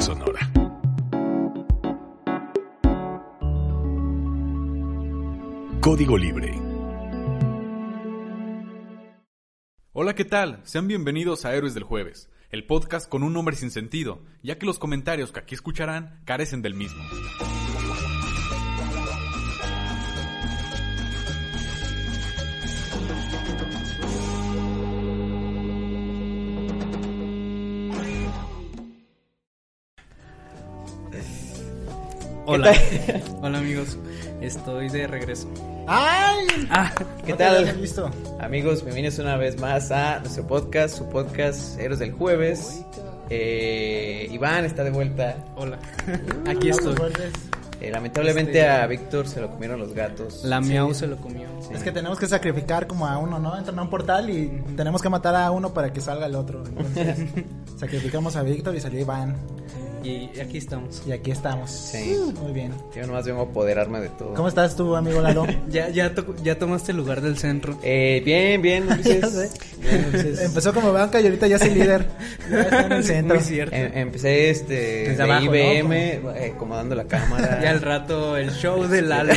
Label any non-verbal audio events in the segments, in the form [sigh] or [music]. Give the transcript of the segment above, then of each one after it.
sonora. Código Libre. Hola, ¿qué tal? Sean bienvenidos a Héroes del Jueves, el podcast con un nombre sin sentido, ya que los comentarios que aquí escucharán carecen del mismo. Hola, [laughs] hola amigos, estoy de regreso. ¡Ay! Ah, ¿Qué ¿qué tal? visto? Amigos, bienvenidos una vez más a nuestro podcast, su podcast Héroes del Jueves. Eh, Iván está de vuelta. Hola, [laughs] aquí estoy. Eh, lamentablemente Este- a Víctor se lo comieron los gatos. La miau se lo comió. Es que tenemos que sacrificar como a uno, ¿no? Entran a un portal y tenemos que matar a uno para que salga el otro. Entonces, [laughs] sacrificamos a Víctor y salió Iván. Y aquí estamos. Y aquí estamos. Sí. Muy bien. Yo nomás vengo a apoderarme de todo. ¿Cómo estás tú, amigo Lalo? [laughs] Ya, ya, to- ya tomaste el lugar del centro. Eh, bien, bien, [laughs] Ulises. Bien, Ulises. Empezó como banca y ahorita ya es el líder. [laughs] Ya está en el centro. Muy cierto. Em- empecé este de abajo, ¿no? IBM, eh, acomodando la cámara. Ya al rato el show de Lalo.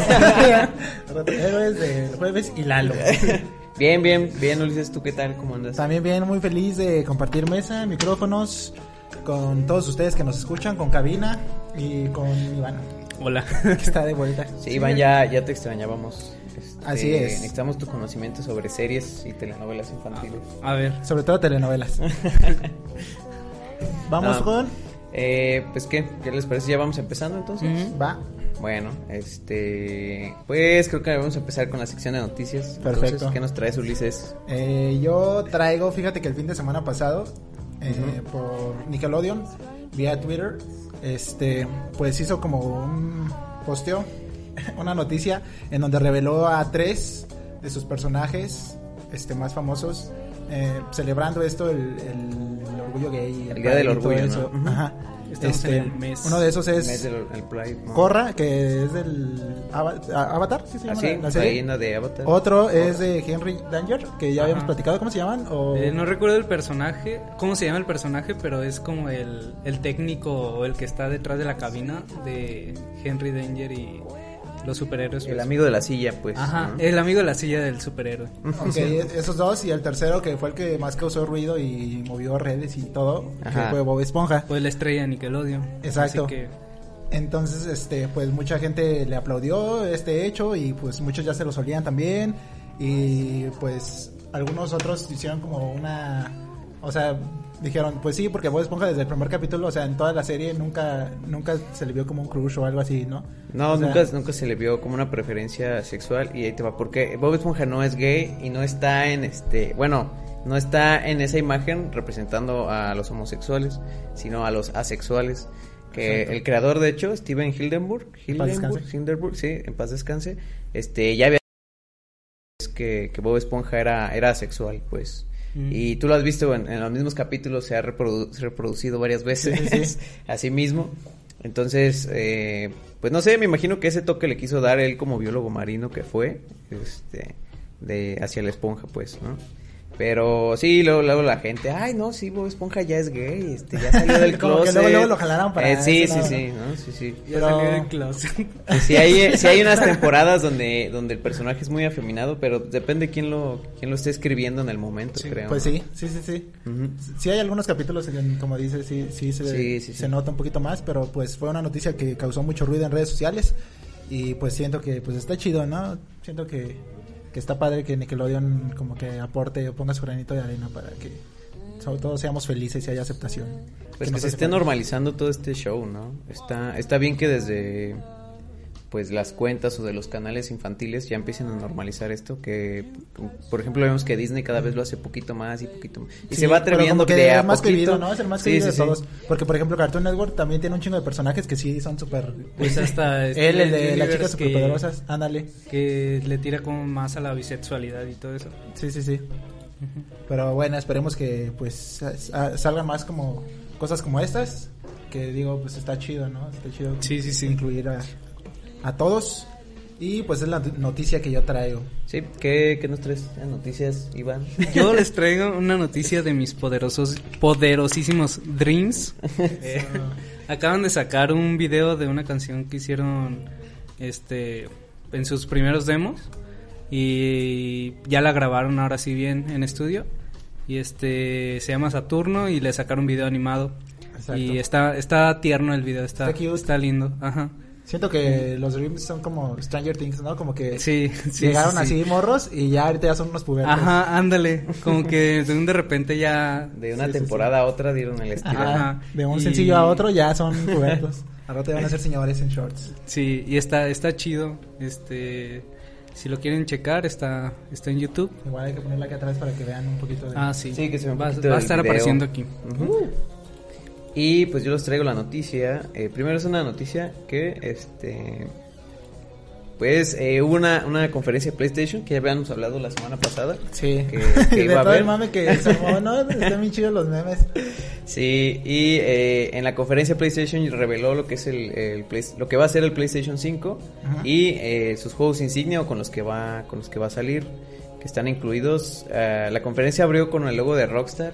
Héroes del jueves y Lalo. Bien, bien, bien, Ulises, ¿tú qué tal? ¿Cómo andas? También bien, muy feliz de compartir mesa, micrófonos con todos ustedes que nos escuchan, con cabina y con Iván, Hola. que está de vuelta. Sí, Iván, ya, ya te extrañábamos. Este, Así es. Necesitamos tu conocimiento sobre series y telenovelas infantiles. A ver, Sobre todo telenovelas. [laughs] Vamos Ah. con... Eh, pues qué, ¿qué les parece? Ya vamos empezando entonces. Va. Bueno, este, pues creo que vamos a empezar con la sección de noticias. Perfecto. Entonces, ¿qué nos traes, Ulises? Eh, yo traigo, fíjate que el fin de semana pasado, eh, por Nickelodeon, vía Twitter, este, pues hizo como un posteo, [laughs] una noticia en donde reveló a tres de sus personajes, este, más famosos, eh, celebrando esto, el, el- el orgullo gay, El Día del Orgullo, eso. ¿no? Ujú. Ajá. Estamos Este, en el mes. Uno de esos es mes del el Pride, ¿no? Corra, que es del Ava- Avatar, ¿sí se llama Así, la- la serie? leyenda de Avatar. Otro es de Henry Danger, que ya habíamos platicado, ¿cómo se llaman? O... eh, no recuerdo el personaje, cómo se llama el personaje, pero es como el, el técnico o el que está detrás de la cabina de Henry Danger y los superhéroes. El pues. amigo de la silla, pues. ¿no? el amigo de la silla del superhéroe. Ok, [laughs] esos dos y el tercero que fue el que más causó ruido y movió redes y todo, Ajá. que fue Bob Esponja. Pues la estrella de Nickelodeon. Exacto. Así que Entonces, este, pues mucha gente le aplaudió este hecho y pues muchos ya se lo solían también y pues algunos otros hicieron como una, o sea, dijeron, pues sí, porque Bob Esponja desde el primer capítulo, o sea, en toda la serie nunca, nunca se le vio como un crush o algo así, ¿no? No, O sea, nunca, nunca se le vio como una preferencia sexual y ahí te va, porque Bob Esponja no es gay y no está en este, bueno, no está en esa imagen representando a los homosexuales, sino a los asexuales. Que Exacto. el creador, de hecho, Steven Hildenburg, Hildenburg. Hildenburg, sí, en paz descanse, este, ya había que, que Bob Esponja era, era asexual, pues. Mm. Y tú lo has visto en, en los mismos capítulos, se ha reprodu- reproducido varias veces [laughs] Sí, mismo. Entonces, eh, pues no sé, me imagino que ese toque le quiso dar él como biólogo marino que fue, este, de hacia la esponja, pues, ¿no? Pero sí, luego, luego la gente, ay, no, sí, Bob Esponja ya es gay, este, ya salió del [laughs] Como que closet. luego- luego lo jalaron para Eh, sí, sí, lado, sí, ¿no? ¿no? Sí, sí. ya Pero- salió del closet. Pues sí hay, sí hay unas [laughs] temporadas donde, donde el personaje es muy afeminado, pero depende quién lo, quién lo esté escribiendo en el momento, Sí, creo. Pues ¿no? sí, sí, sí, sí. Sí hay algunos capítulos en, como dices, sí, sí, se, Sí, sí, se sí. nota un poquito más, pero pues fue una noticia que causó mucho ruido en redes sociales y pues siento que pues está chido, ¿no? Siento que, que está padre que Nickelodeon como que aporte o ponga su granito de arena para que sobre todo seamos felices y haya aceptación. Pues que nos se esté normalizando todo este show, ¿no? Está, está bien que desde pues las cuentas o de los canales infantiles ya empiecen a normalizar esto, que por ejemplo vemos que Disney cada vez lo hace poquito más y poquito más. Y Sí, se va atreviendo que de a es más poquito. querido, ¿no? Es el más querido sí, de sí. todos. Porque, por ejemplo, Cartoon Network también tiene un chingo de personajes que sí son súper... Pues hasta este Él, el de las chicas superpoderosas, ándale. Que le tira como más a la bisexualidad y todo eso. Sí, sí, sí. Pero bueno, esperemos que pues sa- sa- salgan más como cosas como estas. Que digo, pues está chido, ¿no? Está chido Sí, sí, sí. incluir a, a todos. Y pues es la noticia que yo traigo. Sí, ¿qué, qué nos traes en noticias, Iván? [laughs] Yo les traigo una noticia de mis poderosos, poderosísimos Dreams. [laughs] Eh, Acaban de sacar un video de una canción que hicieron este en sus primeros demos y ya la grabaron ahora sí bien en estudio y este se llama Saturno y le sacaron un video animado Exacto. y está está tierno el video, está Está cute. está lindo, ajá. Siento que los Dreams son como Stranger Things, ¿no? Como que Sí, sí, llegaron sí, sí. así morros y ya ahorita ya son unos pubertos. Ajá, ándale, como que de un de repente ya De una Sí, sí, temporada a otra dieron el estilo. Ajá. De un Y- sencillo a otro ya son pubertos. [laughs] Al rato van a ser señores en shorts. Sí, y está está chido. Este si lo quieren checar está está en YouTube. Igual hay que ponerla aquí atrás para que vean un poquito de... Ah, sí. Sí, que se un va, a estar video. apareciendo aquí. Ujú. Y pues yo les traigo la noticia. Eh, primero es una noticia que, este, pues eh, hubo una, una conferencia de PlayStation que ya habíamos hablado la semana pasada. Sí. Que, [laughs] que de iba a todo el mame que se ¿no? [laughs] Están bien chidos los memes. Sí, y eh, en la conferencia PlayStation reveló lo que es el, el Play- lo que va a ser el PlayStation 5 Ajá. y eh, sus juegos insignia o con los que va con los que va a salir, que están incluidos. Eh, la conferencia abrió con el logo de Rockstar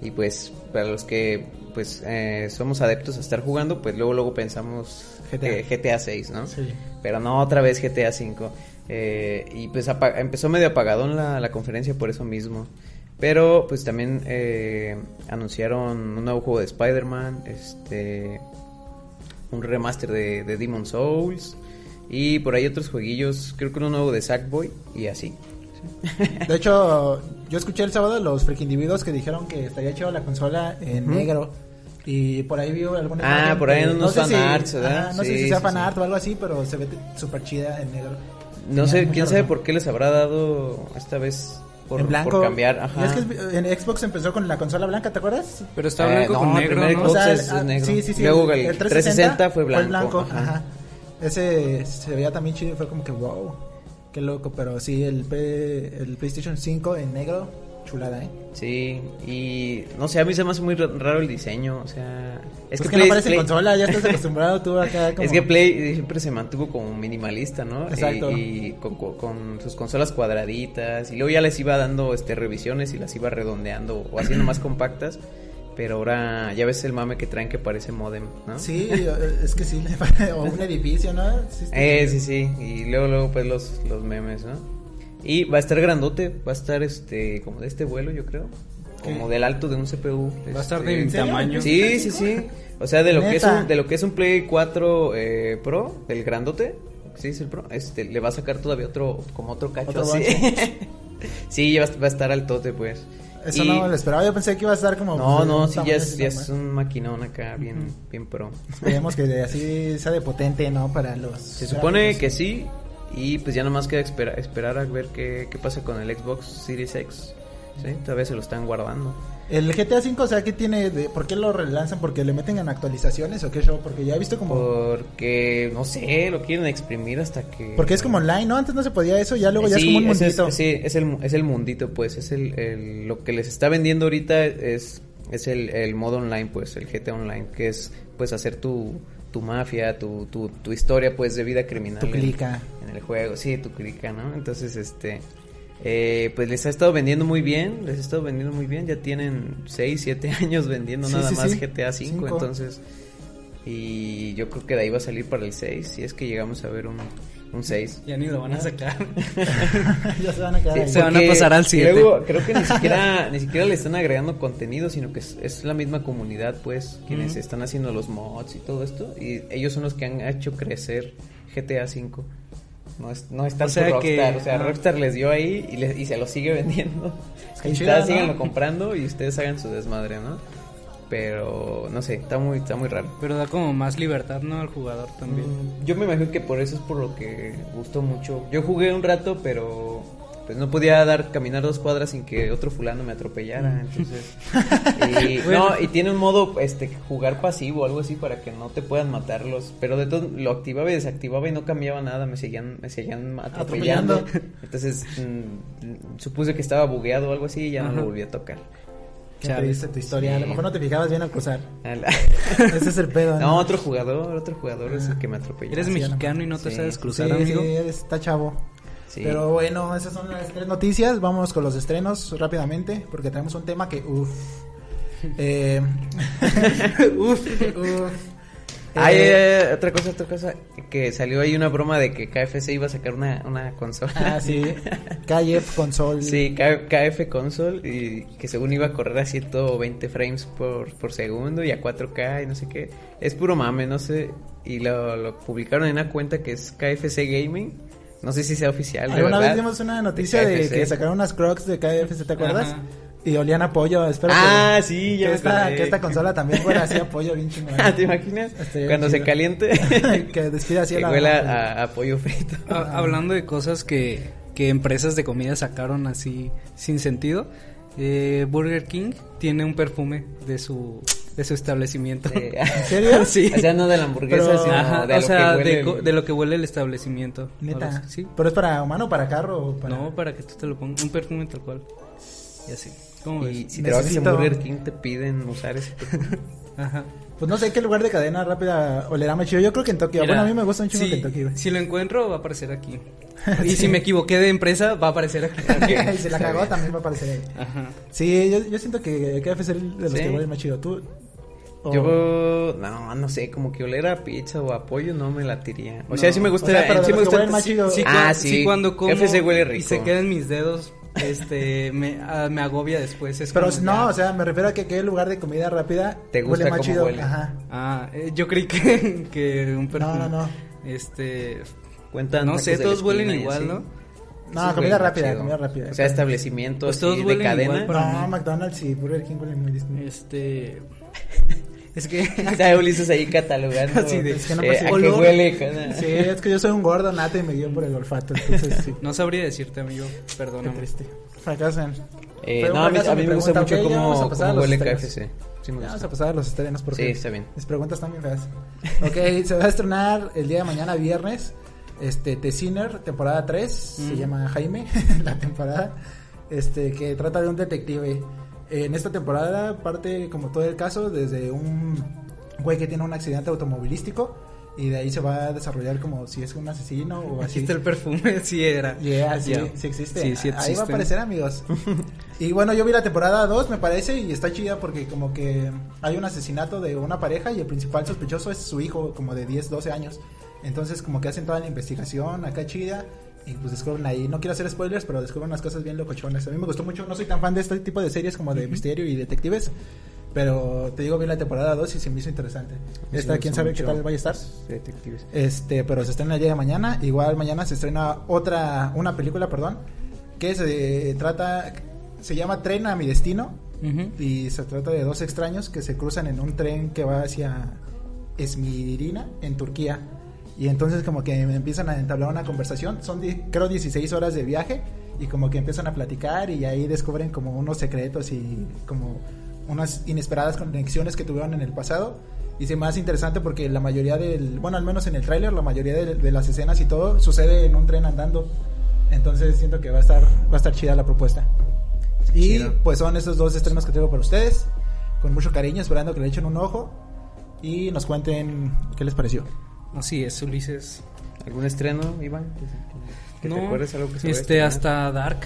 y pues para los que pues eh, somos adeptos a estar jugando, pues luego luego pensamos GTA. eh, GTA 6, ¿no? Sí. Pero no otra vez GTA 5. Eh, y pues empezó medio apagadón la, la conferencia por eso mismo. Pero pues también eh, anunciaron un nuevo juego de Spider-Man, este, un remaster de, de Demon Souls y por ahí otros jueguillos, creo que uno nuevo de Sackboy y así. De hecho, yo escuché el sábado los freak individuos que dijeron que estaría chido la consola en Ujú. negro. Y por ahí vi alguna Ah, por ahí unos sé si- fanarts, ¿verdad? ajá, no sé Sí, si sea sí, fanart sí. o algo así, pero se ve súper chida en negro. No Tenía sé, quién sabe por qué les habrá dado esta vez por, en blanco. por cambiar. Ajá. es que en Xbox empezó con la consola blanca, ¿te acuerdas? Pero está Eh, blanco no, con el negro, primer ¿no? Xbox O sea, es- ah, negro. Sí, sí, sí. Luego el 360 fue blanco, blanco, ajá. ajá. Ese se veía también chido y fue como que wow. Qué loco, pero sí, el, P- el PlayStation 5 en negro, chulada, ¿eh? Sí, y no sé, a mí se me hace muy ra- raro el diseño, o sea... Es, Es que, que, no Play- parece Play- consola, ya estás acostumbrado tú acá [laughs] como... Es que Play siempre se mantuvo como minimalista, ¿no? Exacto. Y, y con- con sus consolas cuadraditas, y luego ya les iba dando este revisiones y las iba redondeando o haciendo más compactas, pero ahora ya ves el mame que traen que parece modem, ¿no? Sí, es que sí, o un edificio, ¿no? Sí, Eh, sí, sí, y luego, luego pues los, los memes, ¿no? Y va a estar grandote, va a estar este, como de este vuelo, yo creo. Como del alto de un CPU. Va a estar este, de mi tamaño. Sí, sí, sí. O sea, de lo que es un, de lo que es un Play 4 eh, Pro, del grandote, sí es el Pro, este le va a sacar todavía otro como otro cacho Otro así. [laughs] sí, ya va, va a estar altote pues. Eso Y- no me lo esperaba, yo pensé que iba a estar como... No, pues, no, sí ya es, ya es un maquinón acá bien bien pro. Esperemos que así sea de potente, ¿no? Para los... Se supone gráficos. que sí y pues ya nomás queda espera- esperar a ver qué, qué pasa con el Xbox Series X. Sí, todavía se lo están guardando. El GTA V, o sea, ¿qué tiene de... ¿Por qué lo relanzan? ¿Porque le meten en actualizaciones o qué show? Porque ya he visto como... Porque, no sé, lo quieren exprimir hasta que... Porque es como online, ¿no? Antes no se podía eso, ya luego ya es Sí, como un mundito. Es, sí, es el, es el mundito, pues. Es el, el- lo que les está vendiendo ahorita es, es el, el modo online, pues, el GT Online, que es, pues, hacer tu, tu mafia, tu, tu, tu historia, pues, de vida criminal. Tu en- clica. En, el juego, sí, tu clica, ¿no? Entonces, este... eh, pues les ha estado vendiendo muy bien, les ha estado vendiendo muy bien, ya tienen 6, 7 [laughs] años vendiendo Sí, nada sí, más sí. GTA 5, Cinco. entonces y yo creo que de ahí va a salir para el 6, si es que llegamos a ver un, un 6. Ya ni lo van a sacar. [laughs] [laughs] ya se van a quedar ahí. se van a pasar al siete. Luego creo que ni siquiera, ni siquiera le están agregando contenido, sino que es, es la misma comunidad, pues, quienes están haciendo los mods y todo esto. Y ellos son los que han hecho crecer GTA V. No es, no es tanto sea Rockstar, que- o sea, ah. Rockstar les dio ahí y, le- y se lo sigue [laughs] vendiendo. Chido, está, ¿no? síganlo comprando y ustedes hagan su desmadre, ¿no? Pero, no sé, está muy, está muy raro. Pero da como más libertad, ¿no? Al jugador también. Mm, Yo me imagino que por eso es por lo que gustó mucho. Yo jugué un rato, pero pues no podía dar caminar dos cuadras sin que otro fulano me atropellara, entonces. [laughs] y, Bueno. No, y tiene un modo este jugar pasivo, algo así para que no te puedan matarlos, pero de todo lo activaba y desactivaba y no cambiaba nada, me seguían me seguían atropellando. Atropellando. Entonces, mm, supuse que estaba bugueado o algo así y ya no lo volví a tocar. ¿Qué Chale. te dice tu historia? A lo mejor no te fijabas bien al cruzar. [laughs] Ese es el pedo, no, ¿no? otro jugador, otro jugador es el que me atropelló. Eres no- mexicano y no te Sí. sabes cruzar, sí, amigo. eres- está chavo. Sí. Pero bueno, esas son las tres noticias. Vamos con los estrenos rápidamente, porque tenemos un tema que, uff. [laughs] Eh, [laughs] uf, uf. Ah, Eh, otra cosa, otra cosa. Que salió ahí una broma de que KFC iba a sacar una, una consola. Ah, sí. [laughs] KF Console. Sí, K- KF Console y que según iba a correr a 120 frames por, por segundo y a 4K y no sé qué. Es puro mame, no sé. Y lo, lo publicaron en una cuenta que es KFC Gaming. No sé si sea oficial. Alguna verdad. vez vimos una noticia de, que sacaron unas crocs de KFC, ¿te acuerdas? Ajá. Y olían a pollo. Espero Ah, que, sí, ya que esta, que esta consola también fuera así a pollo bien chingón. [laughs] Ah, ¿Te imaginas? Cuando se caliente. [laughs] que despida así que la- huela a, a pollo frito. Ha- hablando de cosas que, que empresas de comida sacaron así sin sentido, eh, Burger King tiene un perfume de su de su establecimiento. Eh, [laughs] ¿En serio? [laughs] Sí. O sea, no de la hamburguesa, Pero- sino Ajá, de o lo sea, que huele de, el- de lo que huele el establecimiento. Neta. Sí. ¿Pero es para humano o para carro? O para... No, para que tú te lo pongas. Un perfume tal cual. Y así. ¿Cómo ves? Y si trabajas en Burger King te piden usar ese perfume. [laughs] Ajá. Pues no sé qué lugar de cadena rápida olerá más chido. Yo creo que en Tokio. Mira, bueno, a mí me gusta un chingo si, Kentucky, güey. Si lo encuentro, va a aparecer aquí. Y si me equivoqué de empresa, va a aparecer aquí. y si la cagó también va a aparecer ahí. Ajá. Sí, yo, yo siento que KFC es el de los Sí. que huele más chido. ¿Tú? O- Yo, no, no sé, como que oler a pizza o a pollo no me latiría. O sea, sí me gusta, O sea, pero sí me que gusta. más. Sí, ah, sí. sí, cuando como KFC huele y se quedan mis dedos, este, me, ah, me agobia después. Es Pero no, ya. o sea, me refiero a que qué lugar de comida rápida ¿Te gusta huele más cómo chido. huele? Ajá. Ah, eh, yo creí que, [laughs] que un perfume. No, no, no. Este, Cuentan no sé, de la todos huelen igual, así. ¿no? No, Sí, comida rápida, chido. comida rápida. O sea, establecimientos Pues todos de cadena. igual, No, mí. McDonald's y Burger King huelen muy distinto. Este, es que [laughs] Está Ulises ahí catalogando. [laughs] Así de- Es que no eh, a qué olor. huele cada... Sí, es que yo soy un gordo nato y me guío por el olfato, entonces sí. no sabría decirte, amigo. Qué Perdóname. triste. Fracasan. Eh, no, a mí, a mí mi me gusta mucho ok, ya vamos a cómo, cómo huele. KFC. Sí, me Ya vamos gusta. a pasar a los estrenos porque Sí, está bien. mis preguntas están bien feas. Ok, se va a estrenar el día de mañana, viernes, este, The Sinner, temporada 3, se Mm. llama Jaime, [laughs] la temporada, este, que trata de un detective. En esta temporada parte como todo el caso desde un güey que tiene un accidente automovilístico y de ahí se va a desarrollar como si es un asesino o [laughs] así. está el perfume, [laughs] sí era. Yeah, sí, sí existe. Sí, sí Ahí va a existe. aparecer, amigos. [laughs] y bueno, yo vi la temporada 2, me parece, y está chida porque como que hay un asesinato de una pareja y el principal sospechoso es su hijo, como de 10, 12 años. Entonces como que hacen toda la investigación acá chida y pues descubren ahí, no quiero hacer spoilers, pero descubren unas cosas bien locochonas. A mí me gustó mucho, no soy tan fan de este tipo de series como de misterio y detectives. Pero te digo, vi la temporada 2 y se me hizo interesante. me Esta, quién sabe qué tal vaya a estar. Detectives. Este, pero se estrena el día de mañana. Igual mañana se estrena otra, una película, perdón, que se trata, se llama Tren a mi destino. Ujú. Y se trata de dos extraños que se cruzan en un tren que va hacia Esmirina, en Turquía. Y entonces como que empiezan a entablar una conversación. Son, creo, 16 horas de viaje. Y como que empiezan a platicar y ahí descubren como unos secretos y como unas inesperadas conexiones que tuvieron en el pasado. Y se hace interesante porque la mayoría del, bueno, al menos en el tráiler, la mayoría de, de las escenas y todo sucede en un tren andando. Entonces siento que va a estar, va a estar chida la propuesta. Y Chido. pues son estos dos estrenos que traigo para ustedes. Con mucho cariño, esperando que le echen un ojo. Y nos cuenten qué les pareció. Así es, Ulises. ¿Algún estreno, Iván? ¿Que te acuerdes algo que se este, hasta Dark.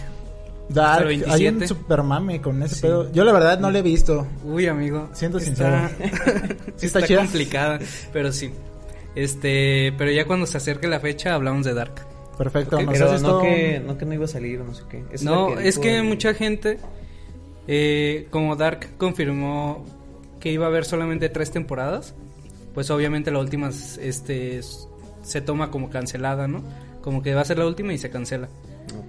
Dark, hay un 27. super mame con ese Sí. pedo. Yo la verdad no lo he visto. Uy, amigo. Siento está, [laughs] Sí está, está complicada, pero sí. Este, pero ya cuando se acerque la fecha hablamos de Dark. Perfecto. Ok, ¿nos Pero no que, no que no iba a salir o no sé qué. No, es que mucha gente, eh, como Dark confirmó que iba a haber solamente tres temporadas, pues obviamente la última este, se toma como cancelada, ¿no? Como que va a ser la última y se cancela.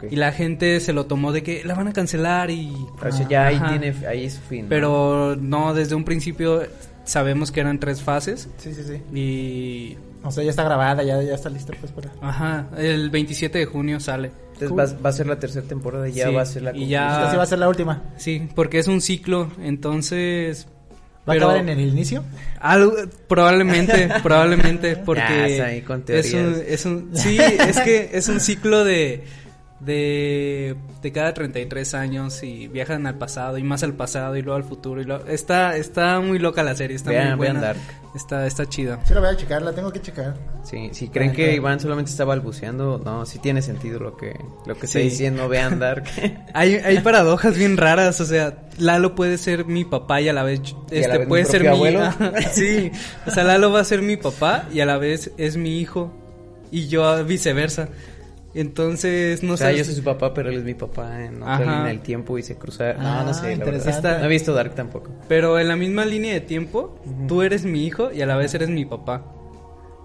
Y la gente se lo tomó de que la van a cancelar y... O sea, ya ahí tiene, ahí es fin. ¿no? Pero no, desde un principio sabemos que eran tres fases Sí, sí, sí. y... O sea, ya está grabada, ya, ya está lista pues para... Ajá, el 27 de junio sale. Entonces cool. va, va a ser la tercera temporada y ya Sí, va a ser la y ya-. Así va a ser la última. Sí, porque es un ciclo, entonces... ¿Va pero- a acabar en el inicio? Algo, probablemente, [laughs] probablemente, porque Ya, está ahí con es un, es un, sí, es que es un ciclo de, de, de cada 33 años y viajan al pasado y más al pasado y luego al futuro y luego, está está muy loca la serie, está Vean- muy buena. vean Dark. Está está chida. Sí, la voy a checar, la tengo que checar. Sí, si creen Ajá. que Iván solamente está balbuceando, no, sí tiene sentido lo que, lo que está Sí. diciendo, vean Dark. [laughs] Hay, hay paradojas bien raras, o sea, Lalo puede ser mi papá y a la vez Y a este la vez mi puede ser mi propio abuelo. [laughs] sí, o sea, Lalo va a ser mi papá y a la vez es mi hijo y yo viceversa. Entonces, no o sea, sé. yo soy su papá, pero él es mi papá en otra Ajá. línea del tiempo y se cruza. No, Ah, no sé, la verdad. interesante. No he visto Dark tampoco. Pero en la misma línea de tiempo, tú eres mi hijo y a la vez eres mi papá.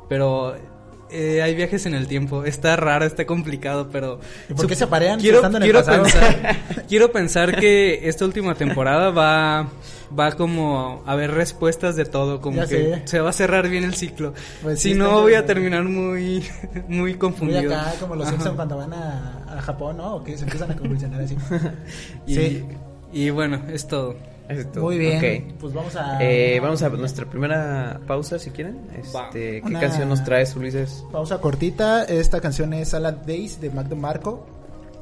Pero eh, hay viajes en el tiempo. Está raro, está complicado, pero... ¿Y por qué se aparean Quiero, estando en el pasado? pensar, [laughs] quiero pensar que esta última temporada va, va como a haber respuestas de todo. Como Ya que sé. se va a cerrar bien el ciclo. Pues si no, voy a terminar muy, muy [laughs] Muy confundido. acá, como los Ajá. Simpsons cuando van a, a Japón, ¿no? O que se empiezan a convulsionar así. [laughs] Y, Sí. y bueno, es todo. Eso es todo. Muy bien. Pues vamos a. Eh, vamos a nuestra primera pausa, si quieren. Este, ¿Qué Una- canción nos traes, Ulises? Pausa cortita. Esta canción es Salad Days de Mac Marco.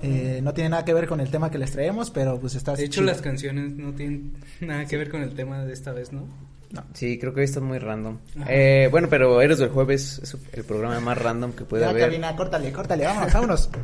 Eh, no tiene nada que ver con el tema que les traemos, pero pues está De hecho, las canciones no tienen nada que ver con el tema de esta vez, ¿no? Sí, creo que hoy está muy random. Eh, bueno, pero Eres del Jueves es el programa más random que puede Ya, haber. cabina, córtale, córtale, vámonos, vámonos. [laughs]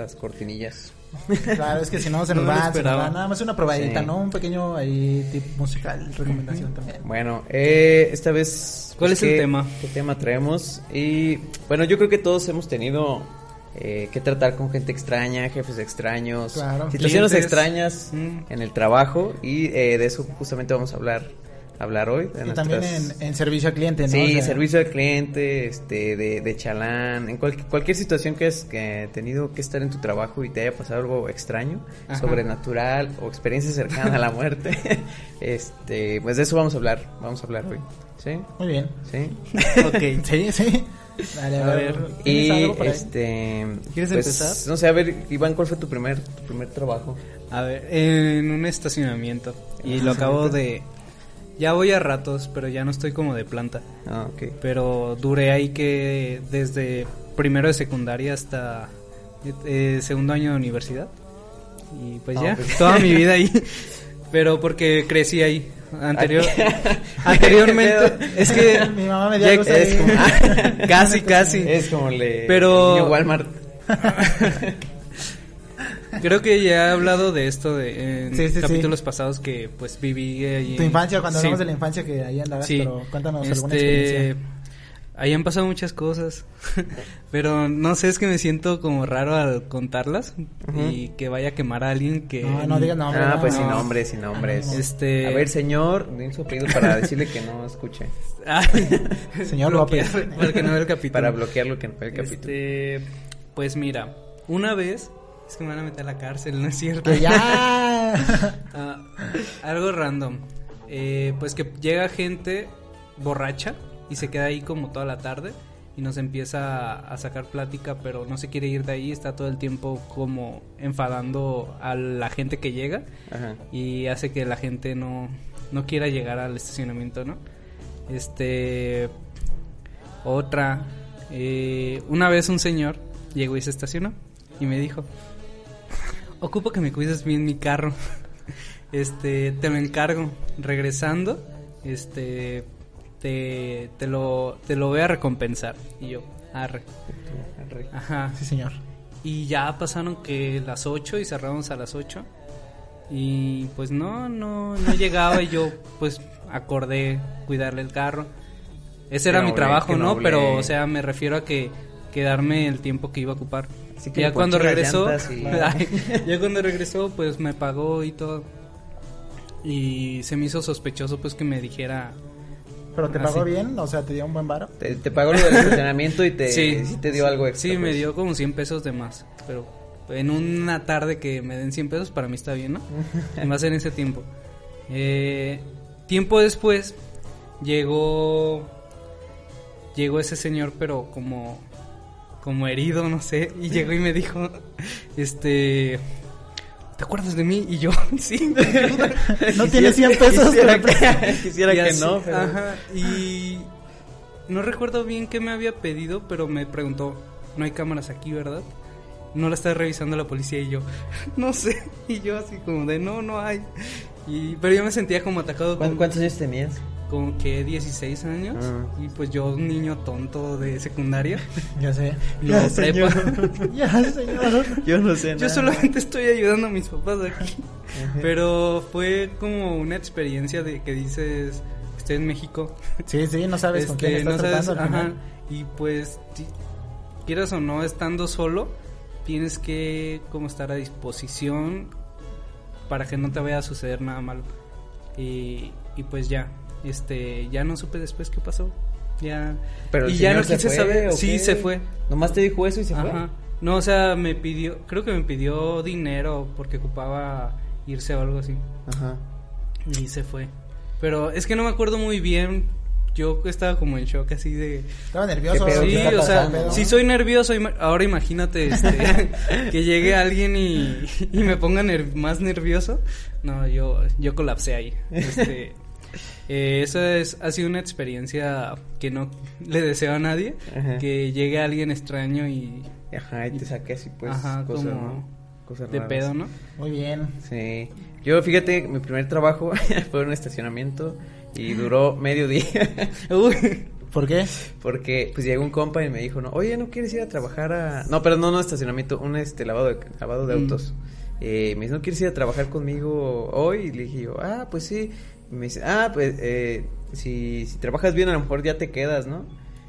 las cortinillas. [laughs] Claro, es que si no se No nos va, se nos va. Nada más una probadita, Sí. ¿no? Un pequeño ahí tip musical, recomendación también. Bueno, eh, esta vez... ¿Cuál es el ¿qué- tema? ¿Qué tema traemos? Y bueno, yo creo que todos hemos tenido eh, que tratar con gente extraña, jefes extraños, Claro. situaciones Clientes. extrañas Mm. en el trabajo y eh, de eso justamente vamos a hablar hablar hoy. de Y también en, servicio al cliente, ¿no? Sí, O sea, servicio al cliente, este, de, de chalán, en cual- cualquier situación que has que tenido que estar en tu trabajo y te haya pasado algo extraño, Ajá. sobrenatural o experiencia cercana a la muerte, [laughs] este, pues de eso vamos a hablar, vamos a hablar hoy, ¿sí? Muy bien. ¿Sí? Ok. [laughs] Sí, sí. Dale, a, A ver. ver. ¿tienes Y algo por ahí? este, ¿Quieres pues, empezar? No sé, a ver, Iván, ¿cuál fue tu primer, tu primer trabajo? A ver, en un estacionamiento. Y lo acabo de... Ya voy a ratos, pero ya no estoy como de planta. Ah, ok. Pero duré ahí que desde primero de secundaria hasta eh, segundo año de universidad. Y pues Ah, ya, pues. toda mi vida ahí. [laughs] Pero porque crecí ahí. Anterior, [laughs] anteriormente, es que [laughs] Mi mamá me dio ya- a luz es ahí. como- casi, casi. Es como le, Pero- Walmart. Creo que ya he hablado de esto de, en Sí, sí, sí. capítulos pasados que pues viví ahí. Tu en- infancia, cuando Sí. hablamos de la infancia que ahí andabas, Sí. pero cuéntanos alguna Este, experiencia. Ahí han pasado muchas cosas, [laughs] pero no sé, es que me siento como raro al contarlas y que vaya a quemar a alguien que... No, no digas nombres. Ah, no, pues no. sin nombres, sin nombres. Este... A ver, señor, den su apellido para decirle que no escuche. [laughs] Ay, Señor bloquear, López. Para que no vea el capítulo. Para bloquearlo que no ve el capítulo. Este, pues mira, una vez... Es que me van a meter a la cárcel, ¿no es cierto? Ya. [laughs] Ah, algo random. Eh, pues que llega gente borracha y se queda ahí como toda la tarde y nos empieza a, a sacar plática, pero no se quiere ir de ahí, está todo el tiempo como enfadando a la gente que llega Ajá. y hace que la gente no, no quiera llegar al estacionamiento, ¿no? Este. Otra. eh, una vez un señor llegó y se estacionó y me dijo: Ocupo que me cuides bien mi carro. [laughs] Este, te lo encargo. Regresando, este, te, te lo, te lo voy a recompensar. Y yo, arre. Ajá. Sí, señor. Y ya pasaron que las 8 y cerramos a las 8. Y pues no, no, no llegaba y yo pues acordé cuidarle el carro. ese era mi trabajo, ¿no? noble. Pero, o sea, me refiero a que quedarme el tiempo que iba a ocupar. Así que ya cuando regresó, y- [laughs] ya cuando regresó, pues me pagó y todo. Y se me hizo sospechoso, pues que me dijera. Pero te pagó bien, o sea, te dio un buen varo. Te, te pagó lo del estacionamiento y te, Sí. sí te dio algo extra. Sí, me pues. dio como 100 pesos de más. Pero en una tarde que me den 100 pesos, para mí está bien, ¿no? [laughs] más en ese tiempo. Eh, tiempo después llegó. Llegó ese señor, pero como. Como herido, no sé. Y llegó y me dijo: Este. ¿Te acuerdas de mí? Y yo, [laughs] sí. No tienes 100 pesos. Quisiera que, [laughs] [laughs] quisiera que así- no, pero... Ajá, y no recuerdo bien qué me había pedido, pero me preguntó, no hay cámaras aquí, ¿verdad? No la está revisando la policía y yo, no sé, y yo así como de, no, no hay. Y, pero yo me sentía como atacado ¿Cuán- con, ¿Cuántos años tenías? Con que 16 años Ah. y pues yo un niño tonto de secundaria. [laughs] Ya sé. [laughs] Ya, prepa. señor. [laughs] ya, señor. Yo no sé Yo solamente estoy ayudando a mis papás aquí. Pero fue como una experiencia de que dices, estoy en México, Sí, sí, no sabes con Este, quién estás no sabes, tratando ajá, y pues quieras o no estando solo tienes que como estar a disposición para que no te vaya a suceder nada malo y, y pues ya este ya no supe después qué pasó ya Pero y ya no quise fue, saber ¿o sí qué? se fue Nomás te dijo eso y se fue. Ajá. no o sea me pidió creo que me pidió dinero porque ocupaba irse o algo así Ajá. y se fue. Pero es que no me acuerdo muy bien. Yo estaba como en shock así de... Estaba nervioso. ¿Qué pedo? Sí, ¿qué está o sea, si soy nervioso, ahora imagínate este, [laughs] que llegue alguien y, y me ponga ner- más nervioso. No, yo, yo colapsé ahí. Este, eh, esa es, ha sido una experiencia que no le deseo a nadie. Ajá. Que llegue alguien extraño y Ajá, y te saqué así pues Ajá, cosas, como ¿no? Cosas de raras. pedo, ¿no? Muy bien. Sí. Yo, fíjate, mi primer trabajo [laughs] fue en un estacionamiento y duró medio día. [laughs] Uy, ¿Por qué? Porque pues llegó un compa y me dijo, no, oye, ¿no quieres ir a trabajar a...? No, pero no, no estacionamiento, un este lavado de, lavado de Mm. autos. Eh, me dice, ¿no quieres ir a trabajar conmigo hoy? Y le dije yo, ah, pues sí. Y me dice, ah, pues eh, si, si trabajas bien a lo mejor ya te quedas, ¿no?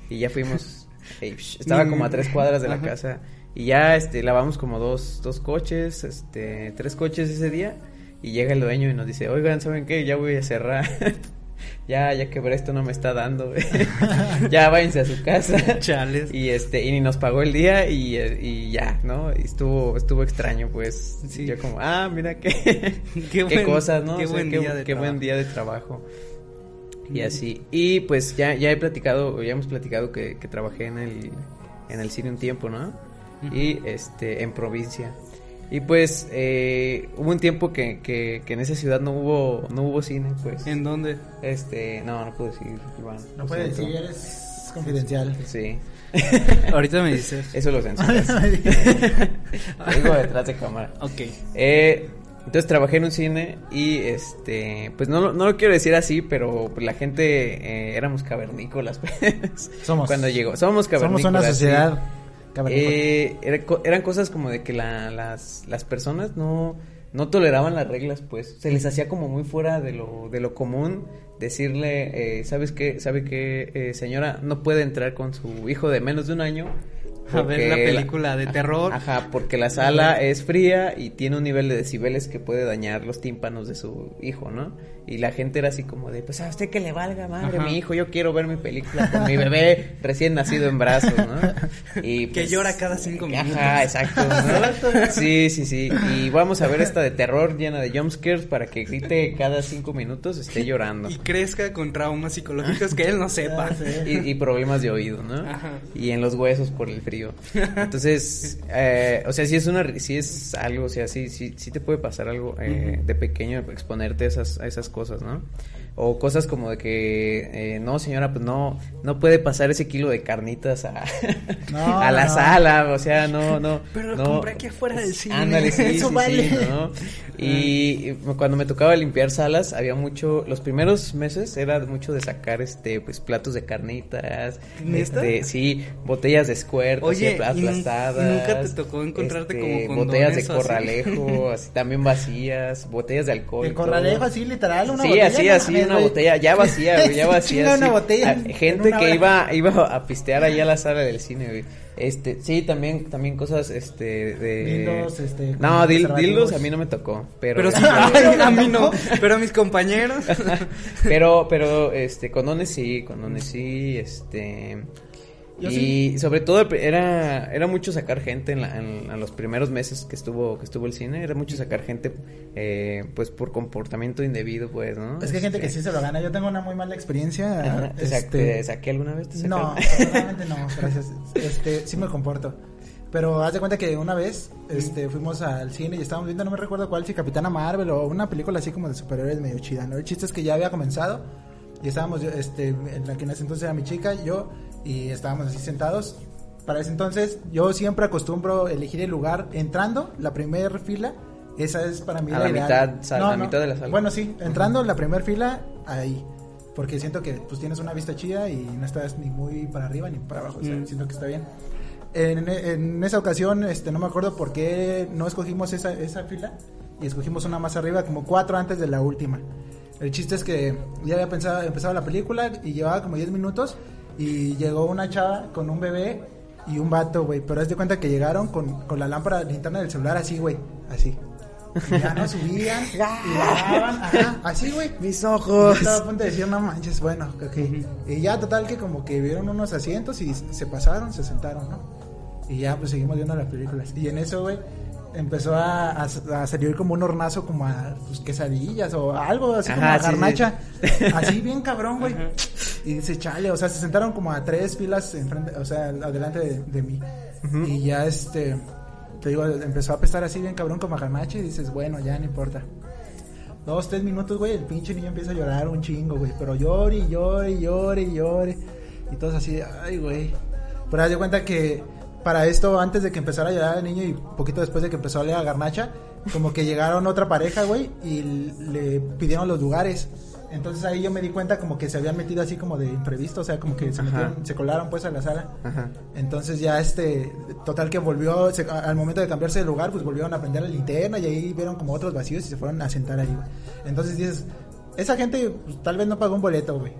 Y ya fuimos, [laughs] eh, psh, estaba como a tres cuadras de la Ajá. casa. Y ya este lavamos como dos, dos coches, este, tres coches ese día. Y llega el dueño y nos dice, oigan, ¿saben qué? Ya voy a cerrar. [laughs] ya, ya quebré esto, no me está dando. [laughs] ya váyanse a su casa. chales. Y este, y ni nos pagó el día y, eh, y ya, ¿no? Y estuvo, estuvo extraño, pues. Sí. Yo como, ah, mira qué, [laughs] Qué cosas, ¿no? qué O sea, buen qué, día de qué buen día de trabajo. Y así. Y pues ya, ya he platicado, ya hemos platicado que, que trabajé en el, en el cine un tiempo, ¿no? Y este, en provincia. Y pues, eh, hubo un tiempo que, que, que en esa ciudad no hubo, no hubo cine, pues. ¿En dónde? Este, no, no puedo decir, Iván. No siento. decir, eres confidencial. Sí. [laughs] Ahorita me dices. Eso lo censuras. [laughs] Digo detrás de cámara. Ok. Eh, entonces trabajé en un cine y este, pues no, lo- no lo quiero decir así, pero pues, la gente eh, éramos cavernícolas. pues, Somos. Cuando llegó, somos Somos cavernícolas. una sí. sociedad. Eh, eran cosas como de que la- las, las personas no, no toleraban las reglas, pues. Se les hacía como muy fuera de lo, de lo común decirle, eh, ¿sabes qué? ¿Sabe qué, eh, señora? No puede entrar con su hijo de menos de un año. A ver la película de terror. Ajá, porque la sala es fría y tiene un nivel de decibeles que puede dañar los tímpanos de su hijo, ¿no? Y la gente era así como de, pues a usted que le valga madre, Ajá. mi hijo, yo quiero ver mi película con mi bebé recién nacido en brazos, ¿no? [laughs] Y Que pues, llora cada cinco minutos. Ajá, exacto, ¿no? [laughs] Sí, sí, sí. Y vamos a ver esta de terror llena de jumpscares para que grite cada cinco minutos, esté llorando. Y crezca con traumas psicológicos que él no sepa. [laughs] Y, y problemas de oído, ¿no? Ajá. Y en los huesos por el frío. [laughs] Entonces, eh, o sea, si es una, si es algo, o sea, sí, sí, sí te puede pasar algo eh, de pequeño, exponerte a esas, a esas cosas, ¿no? O cosas como de que, eh, no, señora, pues no, no puede pasar ese kilo de carnitas a, No, [laughs] a la no. sala, o sea, no, no. Pero lo no. compré aquí afuera del cine. Ándale, sí, [laughs] Eso sí, vale. sí, ¿no? Y cuando me tocaba limpiar salas, había mucho, los primeros meses era mucho de sacar, este, pues, platos de carnitas, ¿Neta? este, sí, botellas de squirt, Oye, así, ¿y nun- aplastadas. nunca te tocó encontrarte como condones Botellas de así? corralejo, así, también vacías, botellas de alcohol. Todo. corralejo así literal, una Sí, botella, así, así, una botella ya vacía, güey, ya [laughs] vacía. Chinga una sí. botella Ah, en- en Gente una que iba, iba a pistear ahí a la sala del cine, güey. Este, sí, también, también cosas, este, de... Dildos, este, No, dil- dildos a mí no me tocó, pero... Pero [laughs] sí, a mí no. [laughs] Pero a mis compañeros. pero, pero, este, condones sí, condones sí, este... Yo y sobre todo era era mucho sacar gente en, la- en- en los primeros meses que estuvo que estuvo el cine era mucho sacar gente eh, pues por comportamiento indebido pues no Es que hay gente que Este, sí se lo gana. Yo tengo una muy mala experiencia. ¿te, este, te saqué alguna vez? ¿Te No, [laughs] afortunadamente no, gracias. Este, sí me comporto. Pero haz de cuenta que una vez este, fuimos al cine y estábamos viendo, no me recuerdo cuál, si Capitana Marvel o una película así como de superhéroes medio chida, ¿no? El chiste es que ya había comenzado y estábamos, este, en la que en ese entonces era mi chica, yo, y estábamos así sentados. Para ese entonces, yo siempre acostumbro elegir el lugar entrando, la primera fila, esa es para mí A la la ideal. mitad, sal- a la mitad de la sala. Bueno, sí, entrando en la primera fila, ahí. Porque siento que pues tienes una vista chida y no estás ni muy para arriba ni para abajo. O sea, Mm. siento que está bien. En, en esa ocasión, este, no me acuerdo por qué no escogimos esa, esa fila y escogimos una más arriba, como cuatro antes de la última. El chiste es que ya había pensado, empezado la película y llevaba como 10 minutos y llegó una chava con un bebé y un vato, güey. Pero haz de cuenta que llegaron con, con la lámpara linterna del celular así, güey. Así. Y ya no subían y [laughs] bajaban, ajá, así, güey. Mis Yo ojos. estaba a punto de decir, no manches, bueno, ok. Y ya total que como que vieron unos asientos y se pasaron, se sentaron, ¿no? Y ya pues seguimos viendo las películas. Y en eso, güey, empezó a, a- a salir como un hornazo como a pues, quesadillas o algo así como Ajá, a sí, sí. garnacha. [laughs] Así bien cabrón, güey. Y dice, chale, o sea, se sentaron como a tres filas enfrente, o sea, adelante de, de mí. Y ya este, te digo, empezó a apestar así bien cabrón como a garnacha y dices, bueno, ya no importa. Dos, tres minutos, güey, el pinche niño empieza a llorar un chingo, güey. Pero llore llore llore llore. Y todos así, ay, güey. Pero haz de cuenta que para esto, antes de que empezara a llorar el niño y poquito después de que empezó a leer a Garnacha, como que llegaron otra pareja, güey, y le pidieron los lugares. Entonces ahí yo me di cuenta como que se habían metido así como de imprevisto, o sea, como que se metieron, se colaron pues a la sala. Ajá. Entonces ya este, total que volvió, se- al momento de cambiarse de lugar, pues volvieron a prender la linterna y ahí vieron como otros vacíos y se fueron a sentar ahí, güey. Entonces dices, esa gente pues, tal vez no pagó un boleto, güey.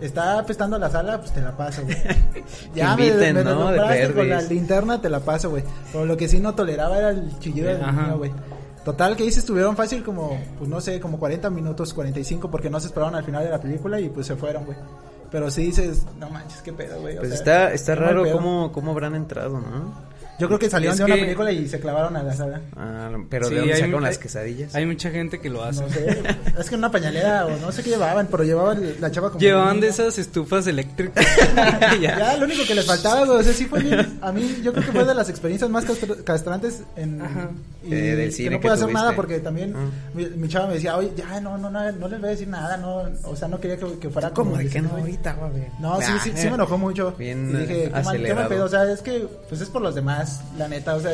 Está apestando la sala, pues te la paso, güey. [laughs] Ya me, Inviten, me ¿no? De con la linterna, te la paso, güey. Pero lo que sí no toleraba era el chillido del niño, güey. Total que se estuvieron fácil como, pues no sé, como 40 minutos, 45, porque no se esperaron al final de la película y pues se fueron, güey. Pero sí dices, no manches, qué pedo, güey. Pues sea, está, está raro cómo, cómo habrán entrado, ¿no? Yo creo que salieron Es de una que- película y se clavaron a la sala. Ah, pero Sí, ¿de dónde sacaron las quesadillas? Hay mucha gente que lo hace. No sé, es que una pañalera o no sé qué llevaban, pero llevaban la chava como... Llevaban de esas estufas eléctricas. [laughs] [laughs] Ya. ya. lo único que les faltaba, güey, o sea, sí fue bien, a mí yo creo que fue de las experiencias más castr- castrantes en... Ajá. Y Eh, del que cine no que puedo hacer tuviste. nada porque también Ah. mi, mi chava me decía, oye, ya, no, no, no, no les voy a decir nada, no, o sea, no quería que, que fuera ¿Cómo como de que no güey, ahorita, güey? No, sí, sí, sí me enojó mucho. Bien, y dije, qué mal, qué mal pedo. O sea, es que, pues es por los demás, la neta. O sea,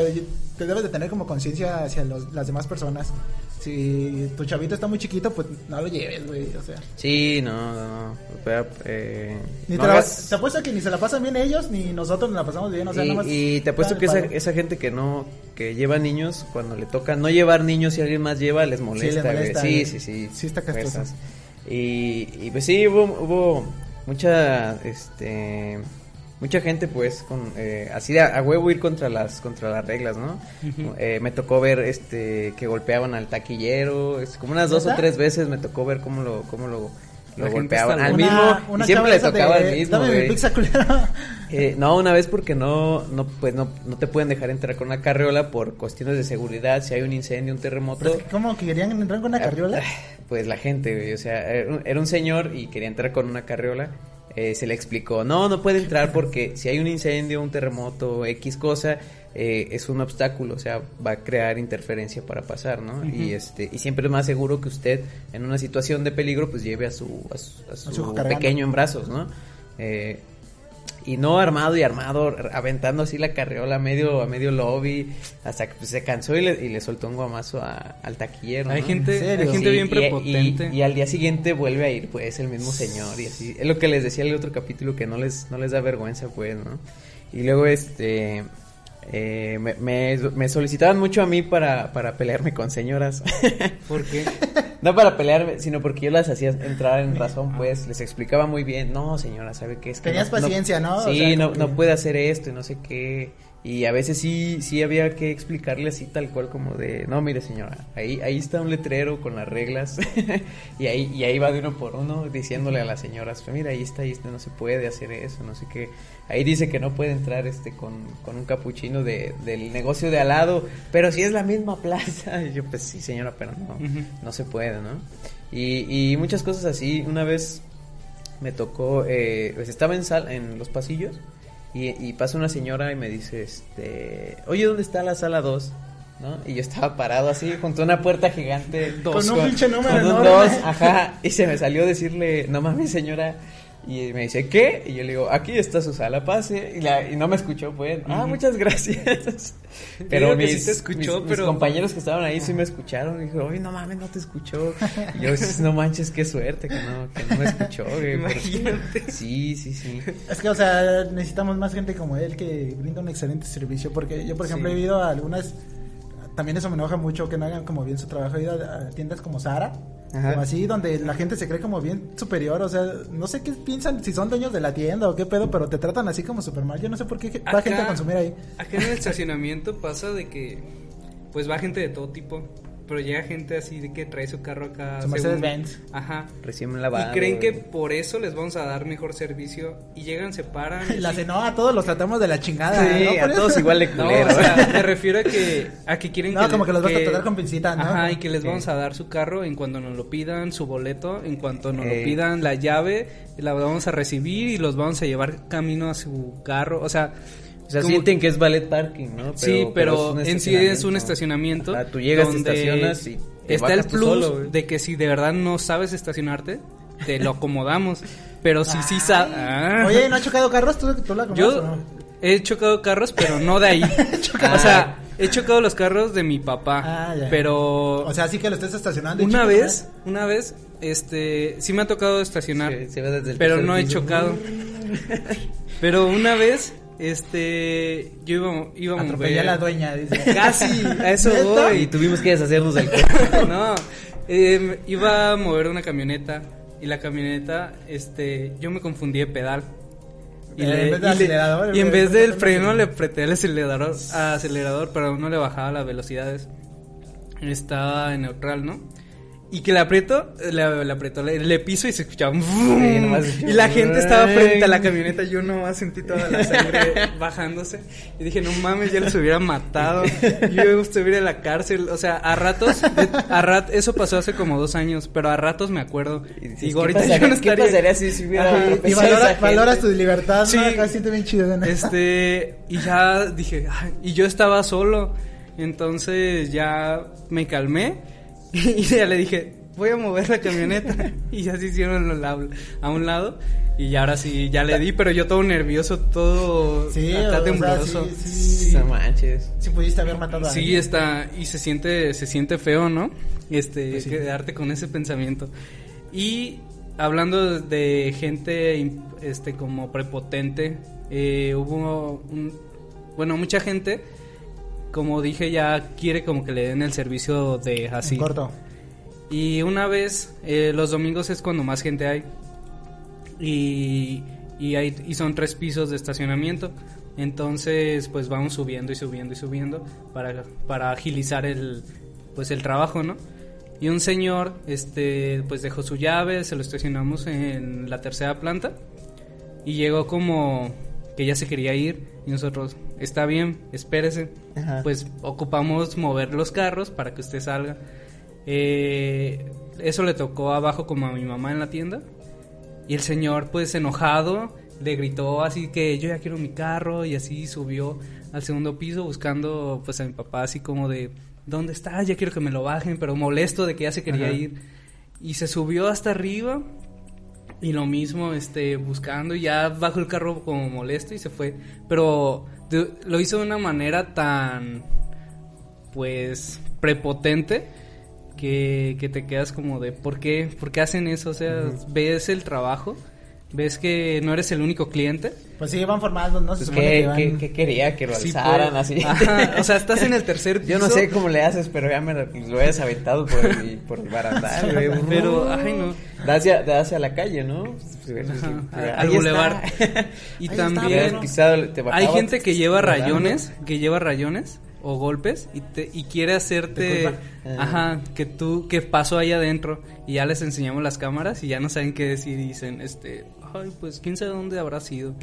te debes de tener como conciencia hacia los, las demás personas. Si tu chavito está muy chiquito, pues no lo lleves, güey. O sea, Sí, no, no. Pero, eh, ni no te, hagas- te apuesto que ni se la pasan bien ellos, ni nosotros nos la pasamos bien. O sea, y, nada más. y te apuesto que esa, gente que no, que lleva niños, cuando le toca no llevar niños y alguien más lleva, les molesta, molesta, Sí, güey. sí, sí. Sí está castroso. Y, y pues sí, hubo, hubo mucha, este, mucha gente pues, con, eh, así de a, a huevo ir contra las, contra las reglas, ¿no? Eh, me tocó ver, este, que golpeaban al taquillero, es, como unas dos o tres veces me tocó ver cómo lo, cómo lo, lo golpeaban. Al mismo, y siempre le tocaba de, al mismo, Dame mi güey. pizza culera. [laughs] Eh, no, una vez porque no, no, pues no, no te pueden dejar entrar con una carriola por cuestiones de seguridad. Si hay un incendio, un terremoto, Pero es que, ¿Cómo que querían entrar con una carriola? pues la gente, güey, o sea, era un señor y quería entrar con una carriola. Eh, se le explicó, no, no puede entrar porque si hay un incendio, un terremoto, X cosa, eh, es un obstáculo, o sea, va a crear interferencia para pasar, ¿no? Y este, y siempre es más seguro que usted en una situación de peligro, pues lleve a su, a su, a su pequeño en brazos, ¿no? Eh, y no armado y armado, aventando así la carriola a medio, a medio lobby, hasta que pues, se cansó y le, y le soltó un guamazo a- al taquillero. Hay gente, hay gente Sí, bien y- prepotente. Y, y al día siguiente vuelve a ir, pues, el mismo señor y así. Es lo que les decía en el otro capítulo, que no les, no les da vergüenza, pues, ¿no? Y luego, este... eh, me, me, me solicitaban mucho a mí para, para pelearme con señoras. ¿Por qué? [laughs] no para pelearme, sino porque yo las hacía entrar en razón, pues les explicaba muy bien, no señora, ¿sabe qué es? Que Tenías paciencia, ¿no? Sí, sea, no, no puede hacer esto y no sé qué. Y a veces sí, sí había que explicarle así tal cual como de, no, mire señora, ahí, ahí está un letrero con las reglas [laughs] y ahí, y ahí va de uno por uno diciéndole a las señoras, mira, ahí está, ahí está, no se puede hacer eso, no sé qué. Ahí dice que no puede entrar este con, con un capuchino de, del negocio de al lado, pero si es la misma plaza. [laughs] Y yo, pues sí señora, pero no, no se puede, ¿no? Y, y muchas cosas así, una vez me tocó, eh, pues estaba en, sal, en los pasillos y, y pasa una señora y me dice, este, oye, ¿dónde está la sala 2? ¿No? Y yo estaba parado así junto a una puerta gigante. Con un pinche número con un dos, ajá. Y se me salió decirle, no mames, señora. Y me dice, ¿qué? Y yo le digo, aquí está su sala, pase. Y, la- y no me escuchó, pues. Ah, muchas gracias. [laughs] Pero mis, sí te escuchó, mis- mis pero- compañeros que estaban ahí sí me escucharon. Y dijo, oye, no mames, no te escuchó. Y yo, no manches, qué suerte que no, que no me escuchó, güey. porque- Imagínate. Sí, sí, sí. Es que, o sea, necesitamos más gente como él que brinda un excelente servicio. Porque yo, por ejemplo, Sí. he ido a algunas. También eso me enoja mucho que no hagan como bien su trabajo. He ido a, a tiendas como Sara. Ajá. O así, donde la gente se cree como bien superior. O sea, no sé qué piensan, si son dueños de la tienda o qué pedo, pero te tratan así como super mal. Yo no sé por qué va gente a consumir ahí. Acá en el [laughs] estacionamiento pasa de que pues va gente de todo tipo, pero llega gente así de que trae su carro acá. Su según- Mercedes-Benz. Ajá. Recién lavado. Y creen que por eso les vamos a dar mejor servicio y llegan, se paran. [laughs] La no, a todos los tratamos de la chingada. Sí, ¿no? A todos igual de No, culero. o sea, me refiero a que, a que quieren No, como que los vas a tratar con pincita, ¿no? Ajá, y que les Sí. vamos a dar su carro en cuanto nos lo pidan, su boleto, en cuanto nos lo pidan, la llave, la vamos a recibir y los vamos a llevar camino a su carro, o sea... O sea, sienten que es ballet parking, ¿no? sí, pero, en sí es un estacionamiento. Ajá, tú llegas, te estacionas y te está el plus solo, de que si de verdad no sabes estacionarte, te lo acomodamos. Pero si sí sabes... Oye, ¿no ha chocado carros? ¿Tú, tú la Yo no? he chocado carros, pero no de ahí. [laughs] o sea, he chocado los carros de mi papá. Ah, ya. Pero O sea, sí que lo estés estacionando. una vez, una vez, este, sí me ha tocado estacionar, Se- se ve desde el pero no he chocado. [laughs] pero una vez, este, yo iba, iba a Atropellé a la dueña, dice. [laughs] Casi, a eso ¿Neta? voy. Y tuvimos que deshacernos del [laughs] coche. no, eh, iba a mover una camioneta y la camioneta, este, yo me confundí de pedal. Eh, en vez del acelerador, y en vez del de- freno le apreté el acelerador, acelerador, pero no le bajaba las velocidades. Estaba en neutral, ¿no? Y que le aprieto, le, le apretó, le, le piso y se escuchaba nomás Y la gente estaba frente a la camioneta, yo nomás sentí toda la sangre [laughs] bajándose. Y dije, no mames, ya los hubiera matado, yo estuviera en la cárcel, o sea, a ratos, a rat, eso pasó hace como dos años, pero a ratos me acuerdo. Y dices, Digo, ¿qué ahorita pasaría- yo no ¿Qué estaría- pasaría si se hubiera Ajá, Y valora- valoras tu libertad, Sí. ¿no? Acá siente bien chido. ¿no? Este, y ya dije, "Ay", y yo estaba solo, entonces ya me calmé [laughs] y ya le dije, voy a mover la camioneta [laughs] y ya se hicieron a un lado y ya ahora sí, ya le di, pero yo todo nervioso, todo Sí, o acá sea, sí, sí. No manches. Si pudiste haber matado a Sí, alguien. está, y se siente, se siente feo, ¿no? Este, Pues sí. quedarte con ese pensamiento. Y hablando de gente, este, como prepotente, eh, hubo un, bueno, mucha gente, como dije, ya quiere como que le den el servicio de así. En corto. Y una vez, eh, los domingos es cuando más gente hay. Y, y, hay, y son tres pisos de estacionamiento. Entonces, pues vamos subiendo y subiendo y subiendo para, para agilizar el, pues el trabajo, ¿no? Y un señor, este, pues dejó su llave, se lo estacionamos en la tercera planta. Y llegó como que ya se quería ir. Y nosotros, está bien, espérese. Ajá. Pues ocupamos mover los carros para que usted salga. Eh, eso le tocó abajo como a mi mamá en la tienda. Y el señor, pues enojado, le gritó así que yo ya quiero mi carro. Y así subió al segundo piso buscando pues a mi papá así como de ¿dónde está? Ya quiero que me lo bajen, pero molesto de que ya se quería Ajá. ir. Y se subió hasta arriba. Y lo mismo, este, buscando, y ya bajó el carro como molesto y se fue. Pero de- lo hizo de una manera tan, pues, prepotente que, que te quedas como de, ¿por qué? ¿Por qué hacen eso? O sea, ves el trabajo ves que no eres el único cliente. Pues sí, van formados, ¿no? Se Pues, supone ¿qué, que van- qué quería? Que lo Sí, alzaran pues. así. Ajá, o sea, estás en el [laughs] tercer piso. Yo no sé cómo le haces, pero ya me lo, lo hayas aventado por el, por el barandal, güey. Pero, ay, no. Da hacia, da hacia la calle, ¿no? Ajá, Ahí al está. bulevar. [laughs] Y Ahí está, también Hubieras pisado, te hay bajabas, gente que lleva rayones, que lleva rayones o golpes y te y quiere hacerte ajá, que tú que pasó ahí adentro y ya les enseñamos las cámaras y ya no saben qué decir y dicen, este, ay, pues quién sabe dónde habrá sido.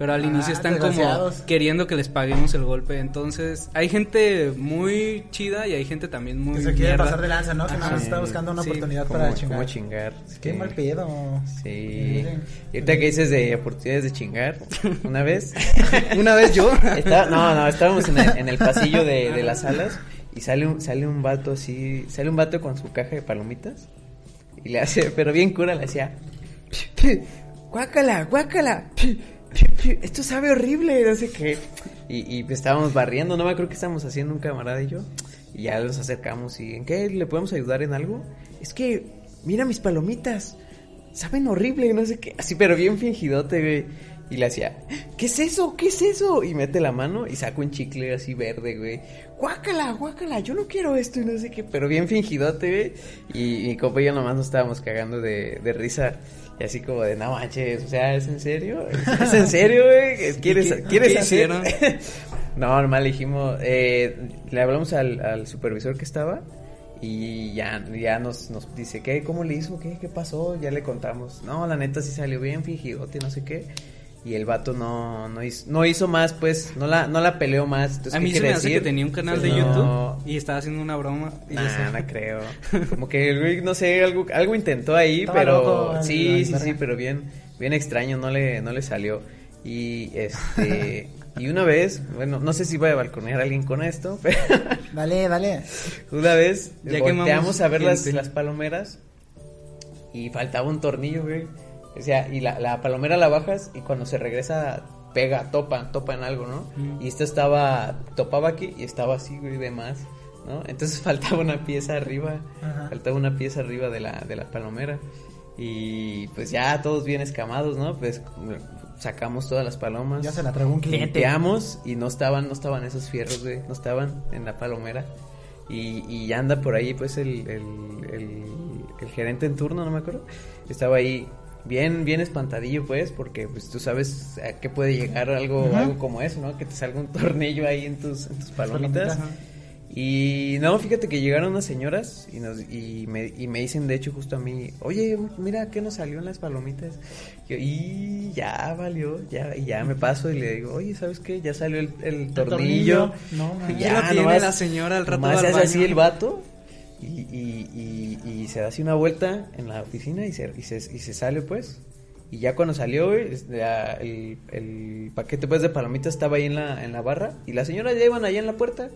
Pero al Ah, inicio están como queriendo que les paguemos el golpe. Entonces, hay gente muy chida y hay gente también muy Que se quiere mierda. pasar de lanza, ¿no? Que nada más está buscando una Sí. oportunidad ¿Cómo, para cómo chingar. chingar? Qué Sí. mal pedo. Sí. Y ahorita que dices de oportunidades de chingar, [laughs] una vez. [laughs] Una vez yo [laughs] Está- no, no, estábamos en el, en el pasillo de, de las salas y sale un, sale un vato así, sale un vato con su caja de palomitas y le hace, pero bien cura, le hacía, guácala, guácala, esto sabe horrible, no sé qué. Y, y estábamos barriendo, no me acuerdo que estábamos haciendo un camarada y yo. Y ya nos acercamos y ¿en qué le podemos ayudar en algo? Es que, mira mis palomitas, saben horrible, no sé qué. Así, pero bien fingidote, güey. Y le hacía, ¿qué es eso? ¿Qué es eso? Y mete la mano y saca un chicle así verde, güey. Guácala, guácala, yo no quiero esto y no sé qué. Pero bien fingidote, güey. Y mi compa y yo nomás nos estábamos cagando de, de risa. Y así como de, no manches, o sea, ¿es en serio? ¿Es en serio, güey? [laughs] ¿Quieres, qué- ¿quieres qué hacer? hicieron? [laughs] no, normal, dijimos, eh, le hablamos al, al supervisor que estaba. Y ya, ya nos, nos dice, ¿qué? ¿Cómo le hizo? ¿Qué? ¿Qué pasó? Ya le contamos. No, la neta sí salió bien fingidote, no sé qué. Y el vato no, no, hizo, no hizo más, pues, no la, no la peleó más. Entonces, a ¿qué mí se me hace que tenía un canal Pues de no, YouTube y estaba haciendo una broma. Y Nah, eso. no creo. [laughs] Como que el güey, no sé, algo, algo intentó ahí, Estaba pero loco, sí, sí, sí, pero bien, bien extraño, no le, no le salió. Y este, y una vez, bueno, no sé si voy a balconear a alguien con esto, [laughs] pero Dale, dale. una vez Ya volteamos a ver las, las palomeras y faltaba un tornillo, güey. O sea, y la, la palomera la bajas y cuando se regresa pega, topa, topa en algo, ¿no? Mm. Y esta estaba, topaba aquí y estaba así, güey, de más, ¿no? Entonces [laughs] faltaba una pieza arriba, Ajá. faltaba una pieza arriba de la, de la palomera. Y pues ya todos bien escamados, ¿no? Pues sacamos todas las palomas. Ya se la tragó un cliente. Limpiamos y no estaban, no estaban esos fierros, güey, no estaban en la palomera. Y, y ya anda por ahí, pues, el, el, el, el gerente en turno, no me acuerdo. Estaba ahí bien, bien espantadillo, pues, porque, pues, tú sabes a qué puede llegar algo, Ajá. algo como eso, ¿no? Que te salga un [laughs] tornillo ahí en tus, en tus palomitas. Y no, fíjate que llegaron unas señoras y, nos, y, me, y me dicen, de hecho, justo a mí, oye, mira qué nos salió en las palomitas. Yo, y ya valió, ya, y ya me paso y le digo, oye, ¿sabes qué? Ya salió el, el tornillo. tornillo. No, man. Ya lo tiene la señora al rato hace así el vato y, y, y, y se da así una vuelta en la oficina y se, y se, sale, pues. Y ya cuando salió, güey, la- el, el paquete pues de palomitas estaba ahí en la, en la barra y las señoras ya iban allá en la puerta.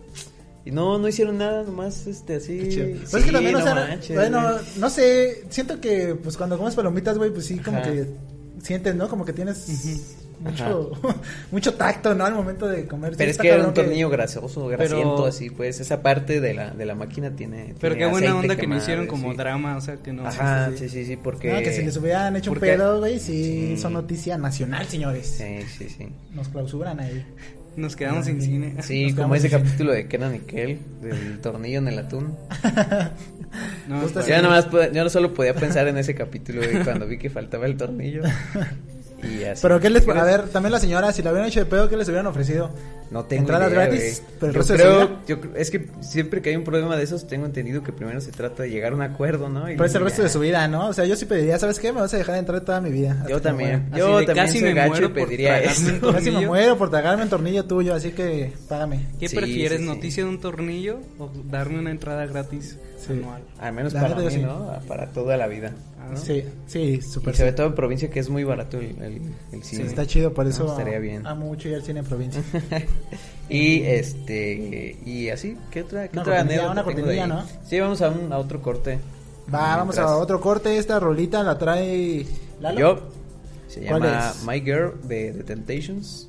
Y no, no hicieron nada, nomás este así. Chido. Pues Sí, es que también, o no sea, manches, bueno, güey. no sé, siento que pues cuando comes palomitas, güey, pues sí, como Ajá. que sientes, ¿no? Como que tienes mucho, [laughs] mucho tacto, ¿no? Al momento de comer. Sí, Pero es que era un tornillo grasoso, grasiento, Pero- así, pues esa parte de la, de la máquina tiene. Pero tiene qué buena onda que no hicieron como sí. drama, o sea, que no. Ajá, sí, sí, sí. porque. No, que si les hubieran hecho un pedo, güey, sí, Sí. son noticia nacional, señores. Sí, sí, sí. Nos clausuran ahí. Nos quedamos sin cine. Sí, Nos como ese sin- capítulo de Kenan y Kel, del tornillo en el atún. [laughs] No, Yo nada más, pod- yo no solo podía pensar en ese capítulo güey, cuando vi que faltaba el tornillo. [laughs] Y así. Pero qué les, a ver, también la señora, si la hubieran hecho de pedo, ¿qué les hubieran ofrecido? No tengo ¿Entradas idea, gratis? ¿Pero el yo resto de creo, su vida? yo creo- es que siempre que hay un problema de esos, tengo entendido que primero se trata de llegar a un acuerdo, ¿no? Y Pues el luego resto ya. de su vida, ¿no? O sea, yo sí pediría, ¿sabes qué? Me vas a dejar entrar toda mi vida. Yo también. Así Yo de también casi soy me gacho muero por pediría eso. Casi me tornillo. muero por tragarme un tornillo tuyo, así que págame. ¿Qué Sí, prefieres, sí, sí. noticia de un tornillo o darme una entrada gratis Sí. anual? Al menos La para mí, sí. ¿no? Para toda la vida. Ah, ¿no? Sí, sí, Y súper. sobre sí. todo en provincia que es muy barato el, el, el Sí, cine. está chido, por No, eso estaría bien. amo mucho ir al cine en provincia. [laughs] y este y así, ¿qué otra, qué Una otra cortinilla, una cortinilla? ¿no? Sí, vamos a un a otro corte. Va, vamos a otro corte. Esta rolita la trae Lalo. Yo se ¿Cuál llama es? My Girl de The Temptations.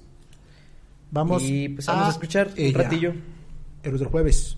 Vamos, y pues vamos a, escuchar un ella. ratillo. El otro jueves.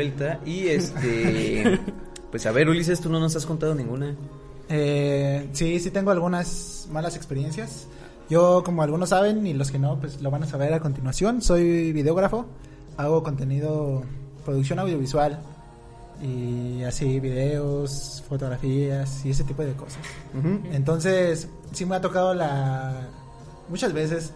Vuelta y este... [laughs] Pues a ver, Ulises, tú no nos has contado ninguna. Eh, sí, sí tengo algunas malas experiencias. Yo, como algunos saben y los que no, pues lo van a saber a continuación. Soy videógrafo, hago contenido, producción audiovisual y así videos, fotografías y ese tipo de cosas. Entonces, sí me ha tocado la muchas veces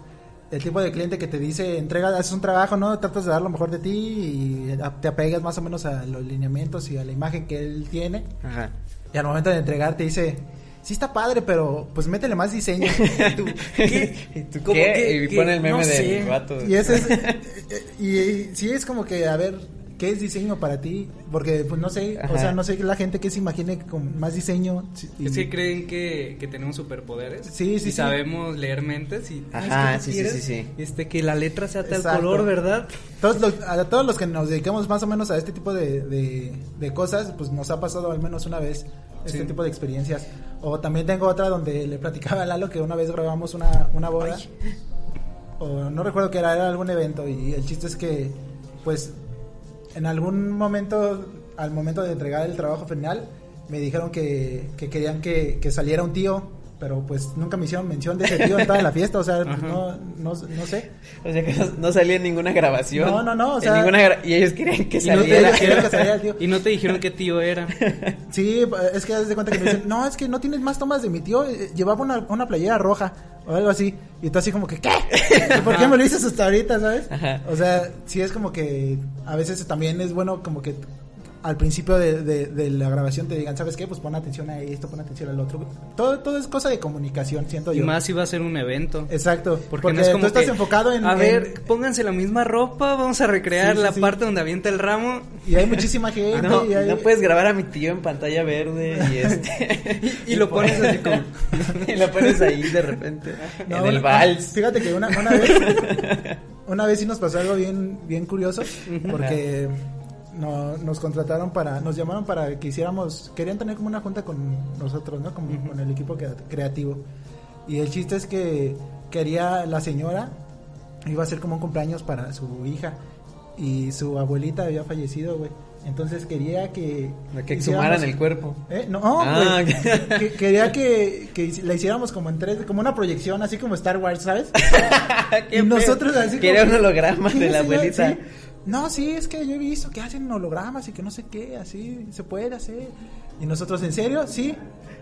el tipo de cliente que te dice, entrega, haces un trabajo, ¿no? Tratas de dar lo mejor de ti y te apegas más o menos a los lineamientos y a la imagen que él tiene. Ajá. Y al momento de entregar te dice, sí está padre, pero pues métele más diseño. [laughs] ¿Y tú ¿Cómo qué? que- y que- pone el meme no del sé. vato. y ese es, [laughs] y, y sí es como que, a ver, ¿qué es diseño para ti? Porque pues no sé, o sea, no sé la gente que se imagine con más diseño. y- Es que creen que, que tenemos superpoderes. Sí, sí, y sí. sabemos leer mentes y... Ajá, "Ah, es que sí, sí, sí, sí. Este, que la letra sea tal Exacto. color, ¿verdad? Todos los- a todos los que nos dedicamos más o menos a este tipo de, de, de cosas, pues nos ha pasado al menos una vez este Sí. tipo de experiencias. O también tengo otra donde le platicaba a Lalo que una vez grabamos una, una boda. O no recuerdo que era, era algún evento. Y el chiste es que, pues, en algún momento, al momento de entregar el trabajo final, me dijeron que, que querían que, que saliera un tío. Pero pues nunca me hicieron mención de ese tío en toda la fiesta. O sea, pues, no, no, no sé. O sea que no, no salía en ninguna grabación. No, no, no, o En sea- ninguna y ellos querían que Y no te saliera. Querían que saliera el tío. Y no te dijeron qué tío era. Sí, es que haz de cuenta que me dicen, no, es que no tienes más tomas de mi tío, eh, llevaba una, una playera roja o algo así. Y tú así como que, ¿qué? ¿Por qué me lo dices hasta ahorita, sabes? Ajá. O sea, sí es como que a veces también es bueno como que al principio de, de- de la grabación te digan, ¿sabes qué? Pues pon atención a esto, pon atención al otro. Todo, todo es cosa de comunicación, siento Y yo. más si va a ser un evento. Exacto, Porque, porque, no es como tú estás que, enfocado en... A en- ver, pónganse la misma ropa, vamos a recrear Sí, sí, la sí. parte donde avienta el ramo. Y hay muchísima [laughs] gente. No, y hay- no puedes grabar a mi tío en pantalla verde y este [laughs] Y lo pones así como... [laughs] y lo pones ahí de repente No, en el una- vals. Fíjate que una, una vez, una vez sí nos pasó algo bien, bien curioso, porque no, nos contrataron para, nos llamaron para que hiciéramos, querían tener como una junta con nosotros, ¿no? Como con el equipo crea- creativo. Y el chiste es que quería la señora, iba a ser como un cumpleaños para su hija, y su abuelita había fallecido, güey. Entonces quería que... que exhumaran el cuerpo. ¿Eh? No, Ah. Que- quería que, la hiciéramos como en tres, como una proyección, así como Star Wars, ¿sabes? [laughs] Y nosotros así Quería como- un holograma de la abuelita. sí. No, sí, es que yo he visto que hacen hologramas y que no sé qué, así se puede hacer. Y nosotros, ¿en serio? Sí.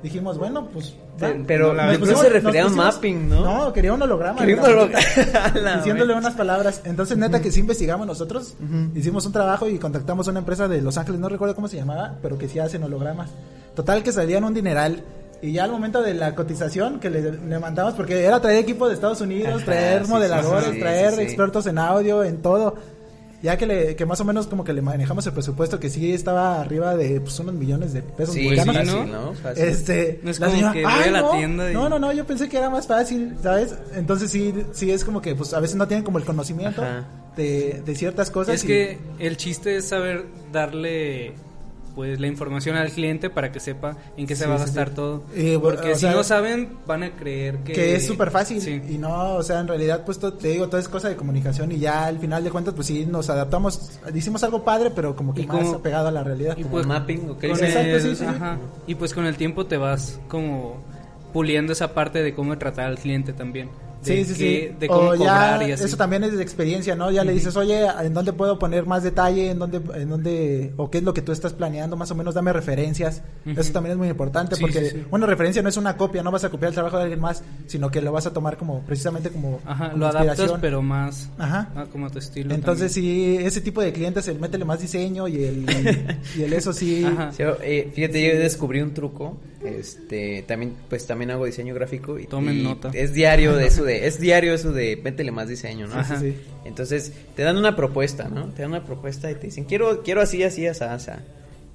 Dijimos, bueno, pues. va. Pero- Nos no se refería a mapping, ¿no? No, quería un holograma. Quería un la holograma. [laughs] la Diciéndole unas palabras. Entonces, neta, que sí investigamos nosotros. Hicimos un trabajo y contactamos a una empresa de Los Ángeles, no recuerdo cómo se llamaba, pero que sí hacen hologramas. Total, que salían un dineral. Y ya al momento de la cotización que le, le mandamos, porque era traer equipo de Estados Unidos, Ajá, traer sí, modeladores, sí, sí, traer expertos en audio, en todo. Ya que, le, que más o menos como que le manejamos el presupuesto, que sí estaba arriba de pues, unos millones de pesos Sí, mexicanos. sí, fácil, ¿no? ¿no? Fácil. Este, No es la como señora, que voy "Ay, a la no, tienda y- No, no, no, yo pensé que era más fácil, ¿sabes? Entonces sí, sí es como que pues a veces no tienen como el conocimiento de, de ciertas cosas. Es y- que el chiste es saber darle pues la información al cliente para que sepa en qué se Sí, va a gastar sí. todo. Y, Porque o si sea, no saben, van a creer que... que es súper fácil Sí. y no, o sea, en realidad pues te digo, todo es cosa de comunicación y ya al final de cuentas pues sí nos adaptamos, hicimos algo padre pero como que Y más como- apegado a la realidad. y Como pues, mapping, ¿o qué con el- sí, sí. ajá. Y pues con el tiempo te vas como puliendo esa parte de cómo tratar al cliente también. De Sí, sí, qué- sí. De cómo O ya, cobrar y así. Eso también es de experiencia, ¿no? Ya le dices, oye, ¿en dónde puedo poner más detalle? ¿En dónde, en dónde, o qué es lo que tú estás planeando? Más o menos dame referencias. Eso también es muy importante Sí, porque sí, sí. una referencia no es una copia, no vas a copiar el trabajo de alguien más, sino que lo vas a tomar como, precisamente como, Ajá, como lo adaptas pero más Ajá. ah, como a tu estilo. Entonces también. sí, ese tipo de clientes, el métele más diseño y el, y el eso sí. [laughs] Ajá. Sí, eh, fíjate, yo descubrí un truco. Este, también, pues también hago diseño gráfico y Tomen y nota. Es diario de eso de, [laughs] es diario eso de métele más diseño, ¿no? Ajá. Sí, sí. Entonces, te dan una propuesta, ¿no? Te dan una propuesta y te dicen, quiero, quiero así, así, así, así.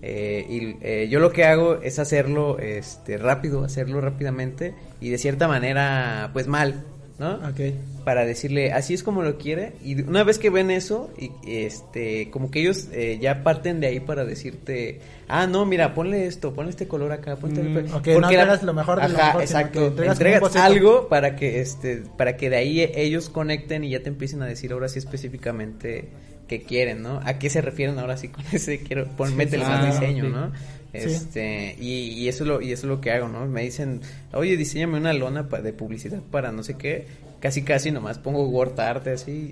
Eh, y eh, yo lo que hago es hacerlo este rápido, hacerlo rápidamente y de cierta manera, pues mal, ¿no? Ok. para decirle así es como lo quiere y una vez que ven eso y este como que ellos eh, ya parten de ahí para decirte ah no mira ponle esto ponle este color acá ponte Mm, el- ok, no entregas lo mejor de lo Ajá, mejor, sino exacto entregas algo para que este para que de ahí ellos conecten y ya te empiecen a decir ahora sí específicamente que quieren, ¿no? ¿A qué se refieren ahora sí con [laughs] ese quiero pon, Sí, métele más Ah, diseño, ok. ¿no? Este, y, y eso es lo y eso es lo que hago, ¿no? Me dicen, "Oye, diseñame una lona de publicidad para no sé qué." Casi casi nomás pongo word art así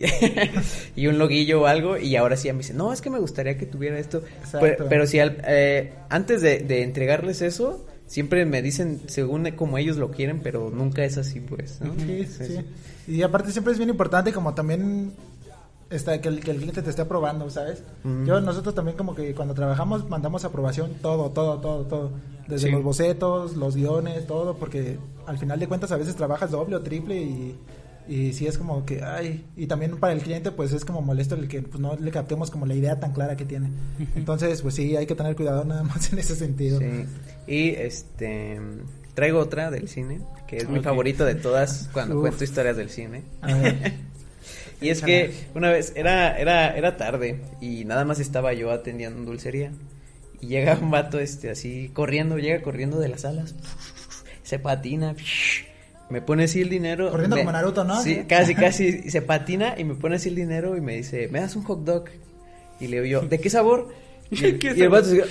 [laughs] y un loguillo o algo y ahora sí ya me dicen, "No, es que me gustaría que tuviera esto." Pero, pero si al- eh, antes de, de entregarles eso, siempre me dicen según como ellos lo quieren, pero nunca es así, pues, ¿no? Sí, sí. Y aparte siempre es bien importante como también está, que, el, que el cliente te esté aprobando, ¿sabes? Yo, nosotros también como que cuando trabajamos mandamos aprobación todo, todo, todo, todo. Desde Sí. los bocetos, los guiones, todo, porque al final de cuentas a veces trabajas doble o triple y, y sí es como que, ay, y también para el cliente pues es como molesto el que pues, no le captemos como la idea tan clara que tiene. Entonces pues sí, hay que tener cuidado nada más en ese sentido. Sí. Y este traigo otra del cine, que es mi favorito de todas cuando Uf. cuento historias del cine. A ver. [laughs] Y es que una vez era era era tarde y nada más estaba yo atendiendo en dulcería y llega un vato este así corriendo, llega corriendo de las salas. Se patina. Me pone así el dinero. Corriendo me- como Naruto, ¿no? Sí, casi casi [laughs] se patina y me pone así el dinero y me dice, "¿Me das un hot dog?" Y le digo yo, ¿de qué sabor? [laughs] Y, el- ¿Qué y el vato se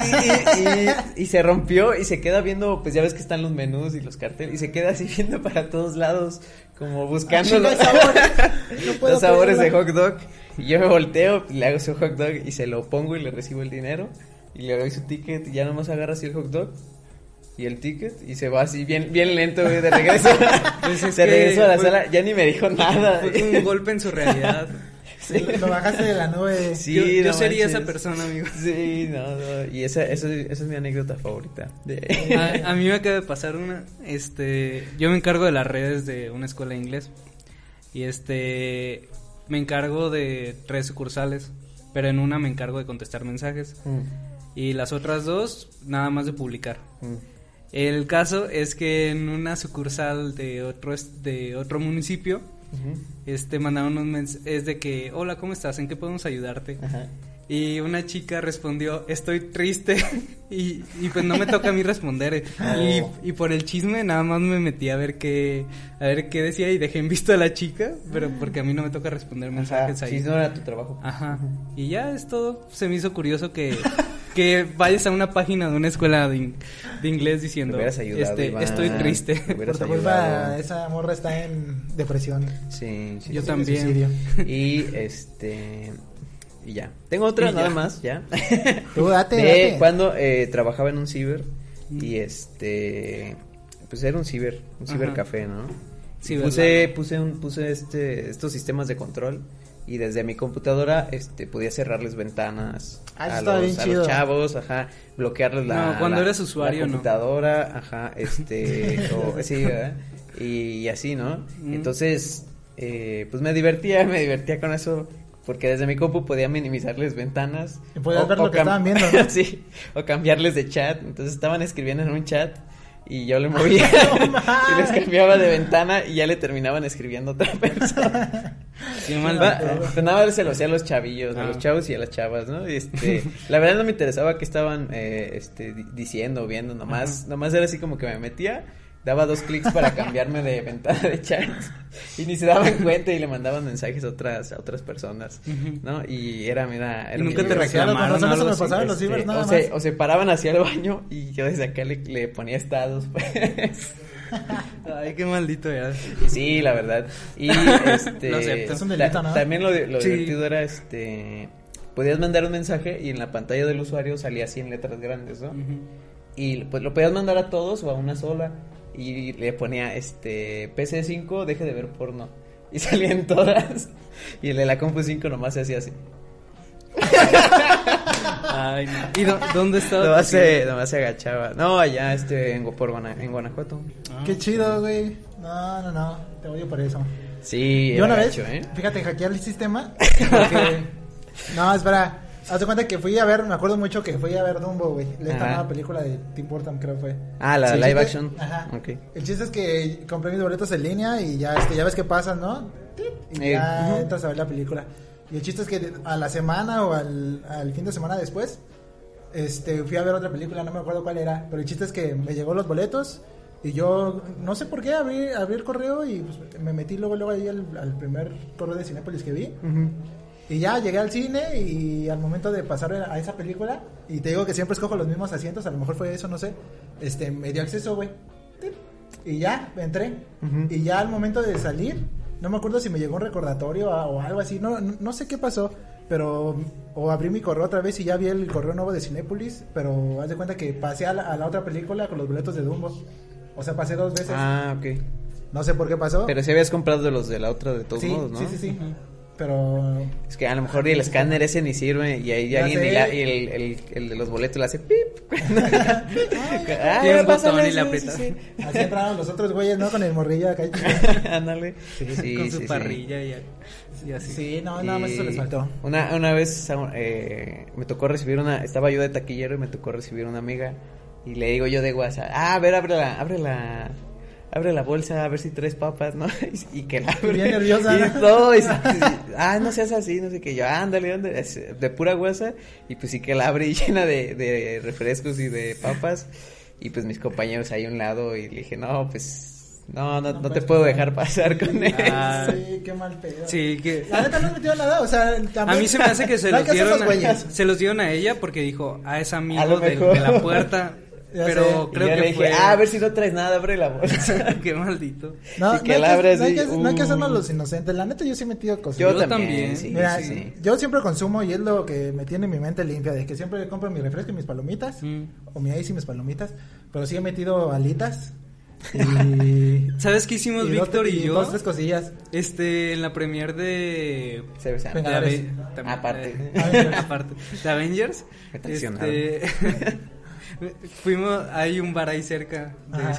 y, y- y se rompió y se queda viendo, pues ya ves que están los menús y los carteles, y se queda así [laughs] viendo para todos lados, como buscando los. [laughs] No sabores de hot dog. Y yo me volteo, y le hago su hot dog y se lo pongo y le recibo el dinero. Y le doy su ticket y ya nomás agarra así el hot dog y el ticket y se va así bien, bien lento, güey, de regreso. [laughs] Pues es se regresó a la fue- sala, ya ni me dijo nada. Fue un golpe en su realidad. [laughs] Sí. Lo bajaste de la nube. Sí, yo yo no sería esa persona, amigo. Sí, no, no, Y esa, esa, esa es mi anécdota favorita. De... A, a mí me acaba de pasar una, este, yo me encargo de las redes de una escuela de inglés y este, me encargo de tres sucursales, pero en una me encargo de contestar mensajes Mm, y las otras dos nada más de publicar. mm. El caso es que en una sucursal de otro de otro municipio, Este mandaron un mensaje es de que, "Hola, ¿cómo estás? ¿En qué podemos ayudarte?" Ajá. Y una chica respondió, estoy triste. [laughs] y, y pues no me toca a mí responder. [laughs] Y, y por el chisme nada más me metí a ver qué, a ver qué decía y dejé en visto a la chica, pero porque a mí no me toca responder mensajes Ajá, ahí. Sí, no era tu trabajo. Ajá. Y ya es todo. Se me hizo curioso que, [laughs] que vayas a una página de una escuela de, in- de inglés diciendo, Me hubieras ayudado, este, Iván. estoy triste. Por tu culpa, esa morra está en depresión. Sí, sí, Yo sí. también. Suicidio. [laughs] Y este. Y ya. Tengo otra Y nada ya. más, ya. Tú date, [laughs] de date. cuando eh, trabajaba en un ciber. Mm. Y este. Pues era un ciber, un cibercafé, ¿no? Puse, puse, un, puse este, estos sistemas de control. Y desde mi computadora este, podía cerrarles ventanas Ah, a, los, bien a chido. los chavos, ajá, bloquearles la, No, cuando la- eras usuario, la no. computadora, ajá, este, [laughs] o, sí, ¿verdad? Y, así, ¿no? Mm. Entonces, eh, pues me divertía, me divertía con eso, porque desde mi compu podía minimizarles ventanas. Y podías ver lo que cam- estaban viendo, [laughs] ¿no? sí, o cambiarles de chat, entonces estaban escribiendo en un chat y yo le [laughs] movía [laughs] y les cambiaba de ventana y ya le terminaban escribiendo a otra [laughs] persona. Qué mal dato. pues nada más se lo hacía a los chavillos, a Ah. los chavos y a las chavas, ¿no? Y este, la verdad no me interesaba qué estaban eh, este, di- diciendo, viendo, nomás, nomás era así como que me metía, daba dos clics para [laughs] cambiarme de ventana de chat y ni se daban cuenta y le mandaban mensajes a otras, a otras personas. ¿no? Y era, mira, era Y nunca te. Claro, con reclamaron razón eso me pasaba los Este, cibers nada o, más. se, o se paraban hacia el baño y yo desde acá le, le ponía estados, pues. [laughs] Ay, qué maldito eras. Sí, la verdad. Y [laughs] este Lo acepto. Es un delito, ¿no? también lo, lo Sí. divertido era este podías mandar un mensaje y en la pantalla del usuario salía así en letras grandes, ¿no? Y pues lo podías mandar a todos o a una sola y le ponía este PC5 deje de ver porno y [laughs] salían todas y el de la compu 5 nomás se hacía así. Ay, no. ¿Y dó- dónde estaba? Nomás se, nomás se agachaba. No, allá este en, por en Guanajuato. Ah. Qué chido, güey. No, no, no. Te odio por eso. Sí, Yo una vez, gacho, ¿eh? fíjate, hackear el sistema. [laughs] Porque... no, espera. Haz de cuenta que fui a ver, me acuerdo mucho que fui a ver Dumbo, güey. Esta nueva película de Tim Burton, creo fue. Ah, la Sí, live ¿sí? action. Ajá. Ok. El chiste es que compré mis boletos en línea y ya, este, ya ves qué pasa, ¿no? Y Eh, ya entras a ver la película. Y el chiste es que a la semana o al, al fin de semana después, este, fui a ver otra película, no me acuerdo cuál era, pero el chiste es que me llegó los boletos Y yo, no sé por qué, abrí, abrí el correo y pues, me metí luego, luego ahí al, al primer correo de Cinépolis que vi. Y ya llegué al cine y al momento de pasar a esa película, y te digo que siempre escojo los mismos asientos, a lo mejor fue eso, no sé, este, me dio acceso, güey. Y ya, entré. Y ya al momento de salir, no me acuerdo si me llegó un recordatorio a- o algo así, no, no, no sé qué pasó, pero o abrí mi correo otra vez y ya vi el correo nuevo de Cinépolis, pero haz de cuenta que pasé a la, a la otra película con los boletos de Dumbo. O sea, pasé dos veces. Ah, ok. No sé por qué pasó. Pero si habías comprado de los de la otra de todos sí, modos, ¿no? sí, sí, sí. Pero Es que a lo mejor el escáner ese ni sirve y ahí Ya alguien sé. y, la- y el, el, el de los boletos le hace pip. [laughs] Ah, botón y sí, le aprieta. sí, así entraron los otros güeyes, ¿no? Con el morrillo acá. [laughs] sí. Ándale. Sí, con su sí, sí. parrilla y, y así. Sí, no, nada más eso les faltó. Una, una vez eh, me tocó recibir una, estaba yo de taquillero y me tocó recibir una amiga y le digo yo de WhatsApp, ah, a ver, abre la, abre la, bolsa a ver si traes papas, ¿no? Y, [laughs] y que la abre. Bien nerviosa, Y todo, y, [laughs] y- ah, no seas así, no sé qué, yo, ándale, ándale, es de pura WhatsApp y pues sí que la abre y [laughs] llena de, de refrescos y de papas y pues mis compañeros ahí a un lado y le dije, no, pues... No, no, No no te puedo pasar. dejar pasar con él. Ah, Sí, qué mal pedo. Sí, que... La neta no metió nada, o sea, A también- mí se me hace que se No los dieron a, se los dieron a ella porque dijo, ah, es A amigo de la puerta. Ya pero sé. Y creo yo que le dije, fue... ah, a ver si no traes nada, abre la [laughs] bolsa. Qué maldito. No, y que no hay la que- abre no hay que, no hay que uh. hacernos los inocentes. La neta, yo sí he metido cosas. Yo, Yo también, también. sí, Mira, sí, sí. yo siempre consumo y es lo que me tiene mi mente limpia, de que siempre compro mi refresco y mis palomitas, Mm. o mi ice y mis palomitas, pero sí he metido alitas y... [laughs] ¿Sabes qué hicimos y Víctor y, yo? Dos, tres cosillas. Este, en la premier de... También, Aparte. eh, aparte. [laughs] De Avengers. Este, fuimos, hay un bar ahí cerca de Ajá.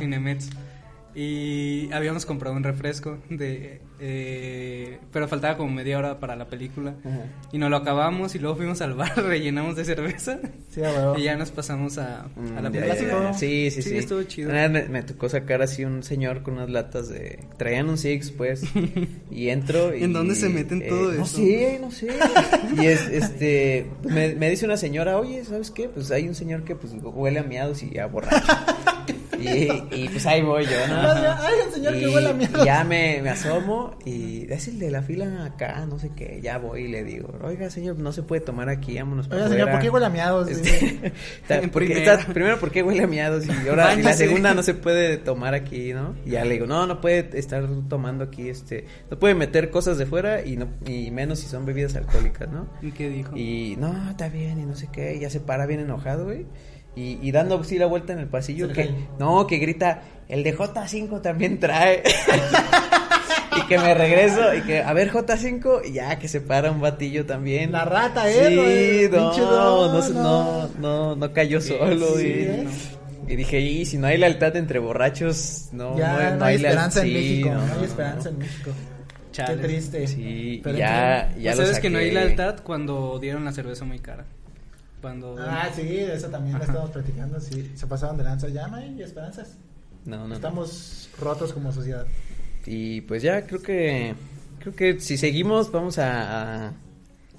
Y habíamos comprado un refresco de eh, pero faltaba como media hora para la película Ajá. y nos lo acabamos y luego fuimos al bar [laughs] rellenamos de cerveza Sí, y ya nos pasamos a, a la Mm, película. Sí, sí, Sí, sí. estuvo chido. Me, me tocó sacar así un señor con unas latas de... Traían un Six, pues. [laughs] Y entro y... ¿En dónde se meten todo No eso? sé, no sé. Y es, este... Me, me dice una señora, oye, ¿sabes qué? Pues hay un señor que pues huele a miados y a borracho. [laughs] Y, y pues ahí voy yo, ¿no? [laughs] Un señor que Y huele a miedo. Ya me, me asomo y es el de la fila acá, no sé qué. Ya voy y le digo, oiga, señor, no se puede tomar aquí, vámonos para Oiga, señor, afuera". ¿por qué huele a miados? Este, está- [laughs] porque está- primero, ¿por qué huele a miados? Y ahora, y la segunda no se puede tomar aquí, ¿no? Y ya le digo, no, no puede estar tomando aquí, este, no puede meter cosas de fuera y no, y menos si son bebidas alcohólicas, ¿no? ¿Y qué dijo? Y no, está bien, y no sé qué, y ya se para bien enojado, güey. Y, y dando así la vuelta en el pasillo, que, no, que grita, el de J5 también trae. [laughs] y que me regreso, y que, a ver, J5, y ya que se para un batillo también. La rata, ¿eh? Sí, No, no, no, no, no. no, no, no cayó solo. sí, y, ¿eh? y dije, y si no hay lealtad entre borrachos, no, ya no, no hay leal- esperanza en sí, México. No, hay no, esperanza no. en México. Chale. Qué triste. Sí, Pero ya, ya lo sabes que no hay saqué. lealtad cuando dieron la cerveza muy cara. Cuando Ah, sí, de eso también lo estamos platicando. Sí, se pasaron de lanza. Ya no hay esperanzas. No, no. Estamos rotos como sociedad. Y pues ya creo que creo que si seguimos vamos a, a-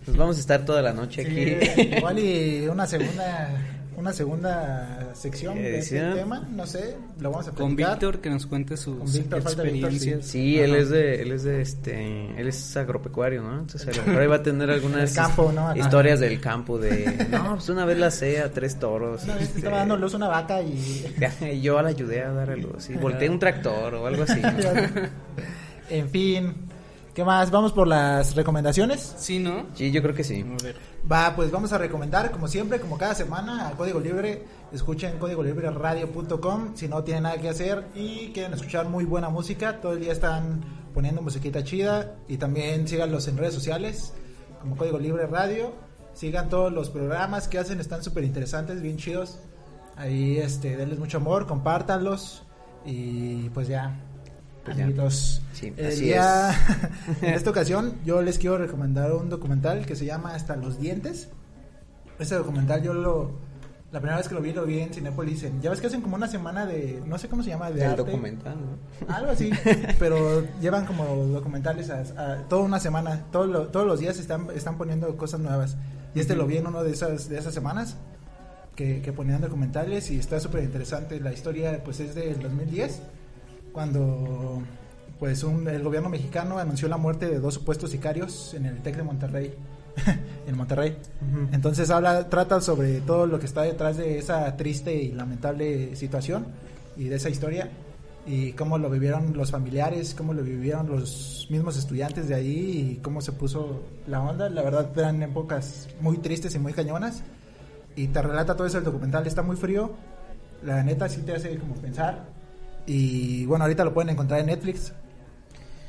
pues vamos a estar toda la noche Sí, aquí. igual y [laughs] una segunda una segunda sección de este tema, no sé, lo vamos a con platicar. Víctor que nos cuente sus Con Víctor, falta Víctor, sí. experiencias. Sí, él es de él es de este él es agropecuario, ¿no? Entonces a lo mejor ahí va a tener [laughs] algunas historias del campo de no, pues una vez la sé a tres toros. Una vez este, estaba dando luz a una vaca y [laughs] y yo la ayudé a dar a luz y volteé un tractor o algo así. ¿no? [laughs] en fin, ¿qué más? Vamos por las recomendaciones. Sí, ¿no? Sí, yo creo que sí. A ver. Va, pues vamos a recomendar, como siempre, como cada semana, a Código Libre. Escuchen códigolibreradio.com si no tienen nada que hacer y quieren escuchar muy buena música. Todo el día están poniendo musiquita chida. Y también síganlos en redes sociales, como Código Libre Radio. Sigan todos los programas que hacen, están súper interesantes, bien chidos. Ahí, este, denles mucho amor, compártanlos. Y pues ya, Pues ya. amiguitos. Sí, El así día- [laughs] en esta ocasión [laughs] yo les quiero recomendar un documental que se llama Hasta los dientes. Este documental yo lo la primera vez que lo vi lo vi en Cinépolis. en- ya ves que hacen como una semana de no sé cómo se llama de El arte. documental, ¿no? Algo así, [laughs] pero llevan como documentales a, a- toda una semana, todo lo- todos los días están están poniendo cosas nuevas. Y este lo vi en uno de esas de esas semanas. que, que ponían documentales y está súper interesante. La historia pues es del 2010, cuando pues un, el gobierno mexicano anunció la muerte de dos supuestos sicarios en el TEC de Monterrey. [laughs] en Monterrey. Entonces habla, trata sobre todo lo que está detrás de esa triste y lamentable situación y de esa historia y cómo lo vivieron los familiares, cómo lo vivieron los mismos estudiantes de ahí y cómo se puso la onda. La verdad eran épocas muy tristes y muy cañonas y te relata todo eso el documental. Está muy frío, la neta sí te hace como pensar y bueno, ahorita lo pueden encontrar en Netflix.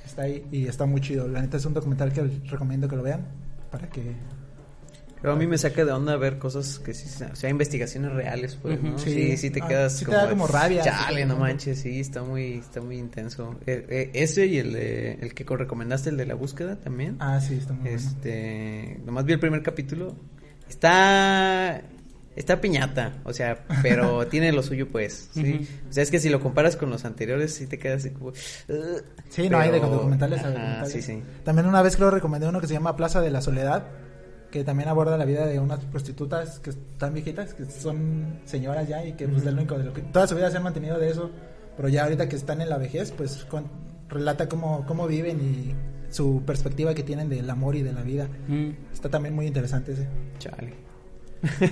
Está ahí y está muy chido. La neta es un documental que recomiendo que lo vean para que Pero a mí me saca de onda ver cosas que sí, o sea, investigaciones reales, pues, ¿no? Sí, Sí. sí, te Ah, quedas sí te da como rabia, Chale, como- no manches, sí, está muy, está muy intenso. Eh, eh, ese y el, de- el que co- recomendaste, el de la búsqueda también. Ah, sí, está muy bueno. Este, nomás vi el primer capítulo. Está está piñata, o sea, pero [laughs] tiene lo suyo pues, sí. O sea, es que si lo comparas con los anteriores sí te quedas así como Sí, no hay de documentales a Ajá, documentales. Sí, sí. También una vez creo recomendé uno que se llama Plaza de la Soledad, que también aborda la vida de unas prostitutas que están viejitas, que son señoras ya y que pues es lo único de lo que toda su vida se han mantenido de eso, pero ya ahorita que están en la vejez, pues con- relata cómo, cómo viven y su perspectiva que tienen del amor y de la vida. Mm. Está también muy interesante ese. Chale.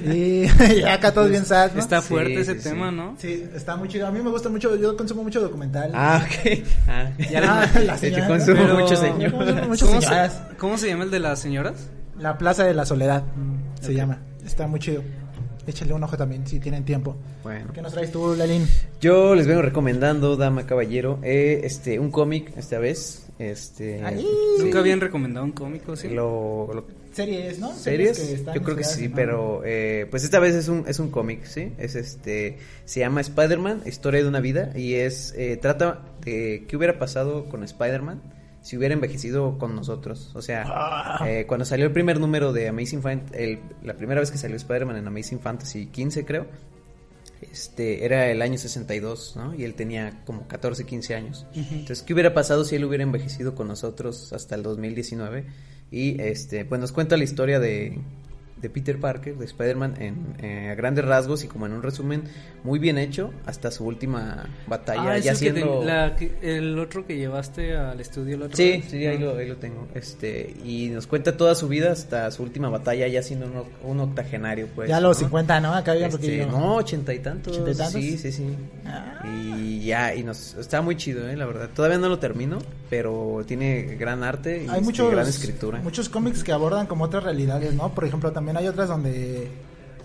Y [laughs] [laughs] ya acá todos bien sad, ¿no? Está Sí, fuerte ese sí, sí. tema, ¿no? Sí, está muy chido. A mí me gusta mucho, yo consumo mucho documental. Ah, ok. Ah, Ya Ah, [laughs] la consumo Pero- mucho señor. consumo ¿Cómo señoras. se, ¿Cómo se llama el de las señoras? La Plaza de la Soledad se llama. Está muy chido. Échale un ojo también si tienen tiempo. Bueno. ¿Qué nos traes tú, Lalín? Yo les vengo recomendando, dama caballero, eh, este, un cómic esta vez. Este. Sí, Nunca habían recomendado un cómico, ¿sí? Lo, lo- Series, ¿no? ¿Series? que Yo creo que sí, pero eh, pues esta vez es un, es un cómic, ¿sí? Es este, se llama Spider-Man, Historia de una vida, y es, eh, trata de qué hubiera pasado con Spider-Man si hubiera envejecido con nosotros. O sea, Ah. eh, cuando salió el primer número de Amazing Fan, el- la primera vez que salió Spider-Man en Amazing Fantasy 15, creo, este, era el año 62, ¿no? Y él tenía como 14, 15 años. Entonces, ¿qué hubiera pasado si él hubiera envejecido con nosotros hasta el 2019? Y, este, pues nos cuenta la historia de, de Peter Parker, de Spider-Man, en, eh, a grandes rasgos y como en un resumen muy bien hecho hasta su última batalla, Ah, es ya siendo... te- la que- el otro que llevaste al estudio el otro Sí, vez. sí, ahí Ah. lo, ahí lo tengo. Este, y nos cuenta toda su vida hasta su última batalla, ya siendo un, un octogenario, pues. ya a los ¿no? 50, ¿no? Acá había un Este, no, ochenta y tantos. ¿Ochenta y tantos? Sí, sí, sí. Ah. Y ya, y nos está muy chido, eh, la verdad. Todavía no lo termino, pero tiene gran arte y Hay este, muchos, gran escritura. muchos cómics que abordan como otras realidades, ¿no? Por ejemplo, también hay otras donde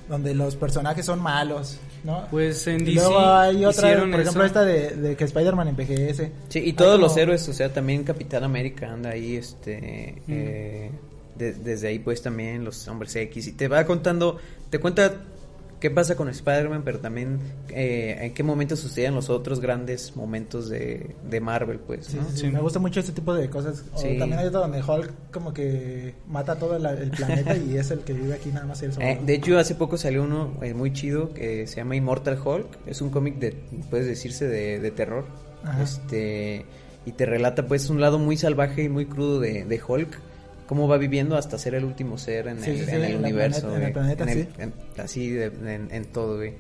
donde los personajes son malos, ¿no? Pues en y DC luego hay otra, hicieron por ejemplo, eso. esta de, de que Spider-Man envejece. Sí, y todos los héroes, o sea, también Capitán América anda ahí, este, Mm. eh, de- desde ahí pues también los hombres X y te va contando, te cuenta qué pasa con Spider-Man, pero también eh, en qué momento sucedían los otros grandes momentos de, de Marvel, pues, Sí, ¿no? sí, sí, Sí. Me gusta mucho ese tipo de cosas. O Sí. también hay otro donde Hulk como que mata todo el, el planeta y es el que vive aquí nada más él solo. Eh, de hecho, hace poco salió uno eh, muy chido que se llama Immortal Hulk. Es un cómic de, puedes decirse, de, de terror. Ajá. Este, y te relata pues un lado muy salvaje y muy crudo de, de Hulk. Cómo va viviendo hasta ser el último ser en Sí, el, sí, sí, en el en universo. planeta- en el güey. planeta, En el- sí. en- así, de- en, en todo, güey.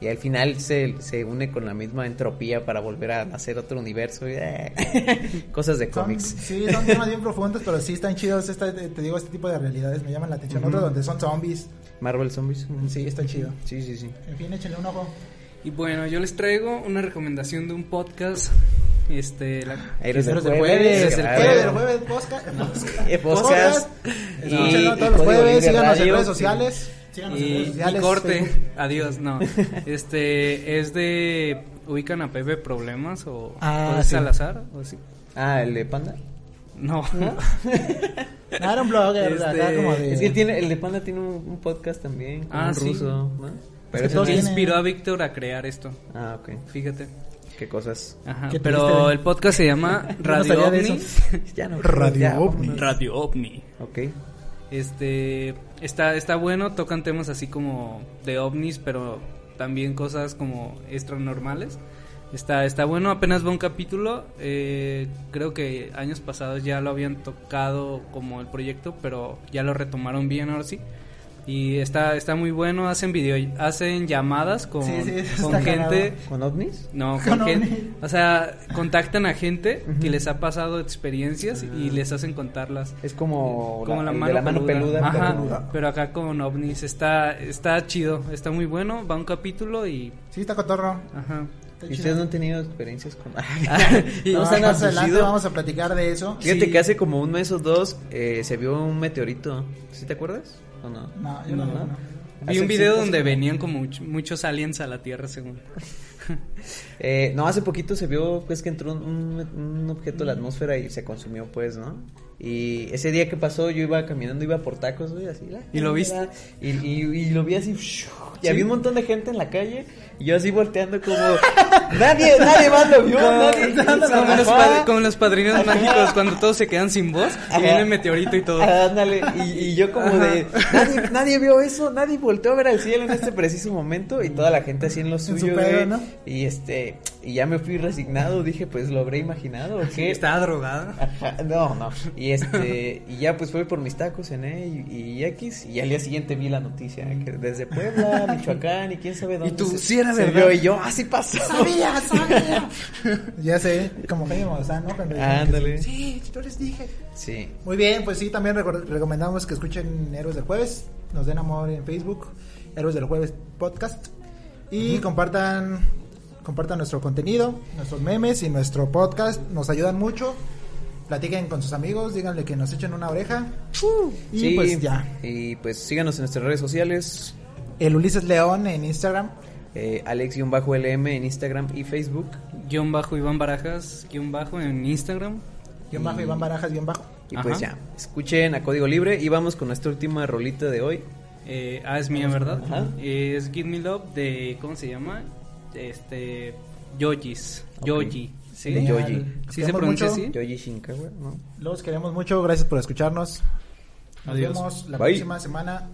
Y al final se, se une con la misma entropía para volver a hacer otro universo. y, eh, [laughs] cosas de cómics. sí, son [laughs] temas bien profundos, pero sí están chidos. Esta, te digo, este tipo de realidades me llaman la atención. Ujú. Otro donde son zombies. Marvel Zombies. Sí, está chido. Sí, sí, sí. En fin, échenle un ojo. Y bueno, yo les traigo una recomendación de un podcast. Este, la- del jueves. jueves. claro. Héroes del jueves, podcast. [laughs] Podcast. Escúchenlo todos los jueves. Síganos en redes sociales. Síganos en redes y, sociales. y corte, Facebook. adiós, no. [laughs] Este es de ubican a Pepe Problemas o, Ah, o sí. Salazar o así. Ah, el de Panda. No. [laughs] Era un blogger Este, acá como de... Es que tiene, el de Panda tiene un, un podcast también. con Ah, un sí. ruso, tienen- Inspiró a Víctor a crear esto. Ah, ok. Fíjate. Qué cosas. Ajá, Qué pero triste. el podcast se llama no Radio OVNI. eso. ya no. Radio [laughs] ya, OVNI. Radio OVNI. Ok. Este está está bueno, tocan temas así como de ovnis, pero también cosas como extranormales. Está está bueno, apenas va un capítulo. eh, creo que años pasados ya lo habían tocado como el proyecto, pero ya lo retomaron bien ahora sí. Y está, está muy bueno, hacen video, hacen llamadas con, Sí, sí, eso con gente. ¿Con ovnis? No, Con con gente. O sea, contactan a gente que les ha pasado experiencias y les hacen contarlas. Es como, Como la, mano, de la mano peluda. Ajá, peluda. pero acá con ovnis está está chido, está muy bueno, va un capítulo y Sí, está cotorro. ajá. ¿Y ustedes no han tenido experiencias con.? [laughs] [laughs] Y- No, ¿No más adelante vamos a platicar de eso. Fíjate Sí. que hace como un mes o dos eh, se vio un meteorito. ¿Sí te acuerdas? ¿O no? No, yo no, No, no. no. Vi Hace- un video donde venían como much- muchos aliens a la Tierra, según. [laughs] Eh, no, hace poquito se vio pues que entró un, un objeto a la atmósfera y se consumió pues, ¿no? Y ese día que pasó yo iba caminando, iba por tacos, güey, así. la- ¿Y lo viste? Y, y- y lo vi así, y había un montón de gente en la calle y yo así volteando como... nadie, nadie más lo vio, nadie. Como los, pa- como los padrinos mágicos cuando todos se quedan sin voz Ajá. y viene el meteorito y todo. Ándale, y, y yo como de, nadie, nadie vio eso, nadie volteó a ver al cielo en este preciso momento y toda la gente así en lo En su suyo, pedo, güey. ¿no? Y este, y ya me fui resignado, dije, pues lo habré imaginado, ¿o qué? Estaba drogada. Ajá, no, no, y este, y ya pues fui por mis tacos, cené y, y X, y al día siguiente vi la noticia, que desde Puebla, [laughs] Michoacán y quién sabe dónde. tú, se- sí era se verdad. vio, y yo, así pasó. Sabía, sabía. [laughs] ya sé, como Jaime Maussan, ¿no? Cuando Ándale. Sí, yo les dije. Sí, Muy bien, pues sí, también recomendamos que escuchen Héroes del Jueves, nos den amor en Facebook, Héroes del Jueves Podcast, y compartan compartan nuestro contenido, nuestros memes y nuestro podcast, nos ayudan mucho. Platiquen con sus amigos, díganle que nos echen una oreja. y sí, pues ya. y pues síganos en nuestras redes sociales, El Ulises León en Instagram. Eh, Alex-LM en Instagram y Facebook. Guión bajo Iván Barajas, guion bajo en Instagram. Guión bajo, Iván Barajas, guion bajo. Y pues Ajá. ya, escuchen a Código Libre y vamos con nuestra última rolita de hoy. Eh, ah, es mía, ¿verdad? Ajá. Eh, es Give Me Love de, ¿cómo se llama? Este, Yojis. Ok. Yoji. ¿Sí? De Yoji. ¿Sí se pronuncia así? Yoji Shinkawa, ¿no? Los queremos mucho, gracias por escucharnos. Nos Adiós. vemos la Bye. próxima semana.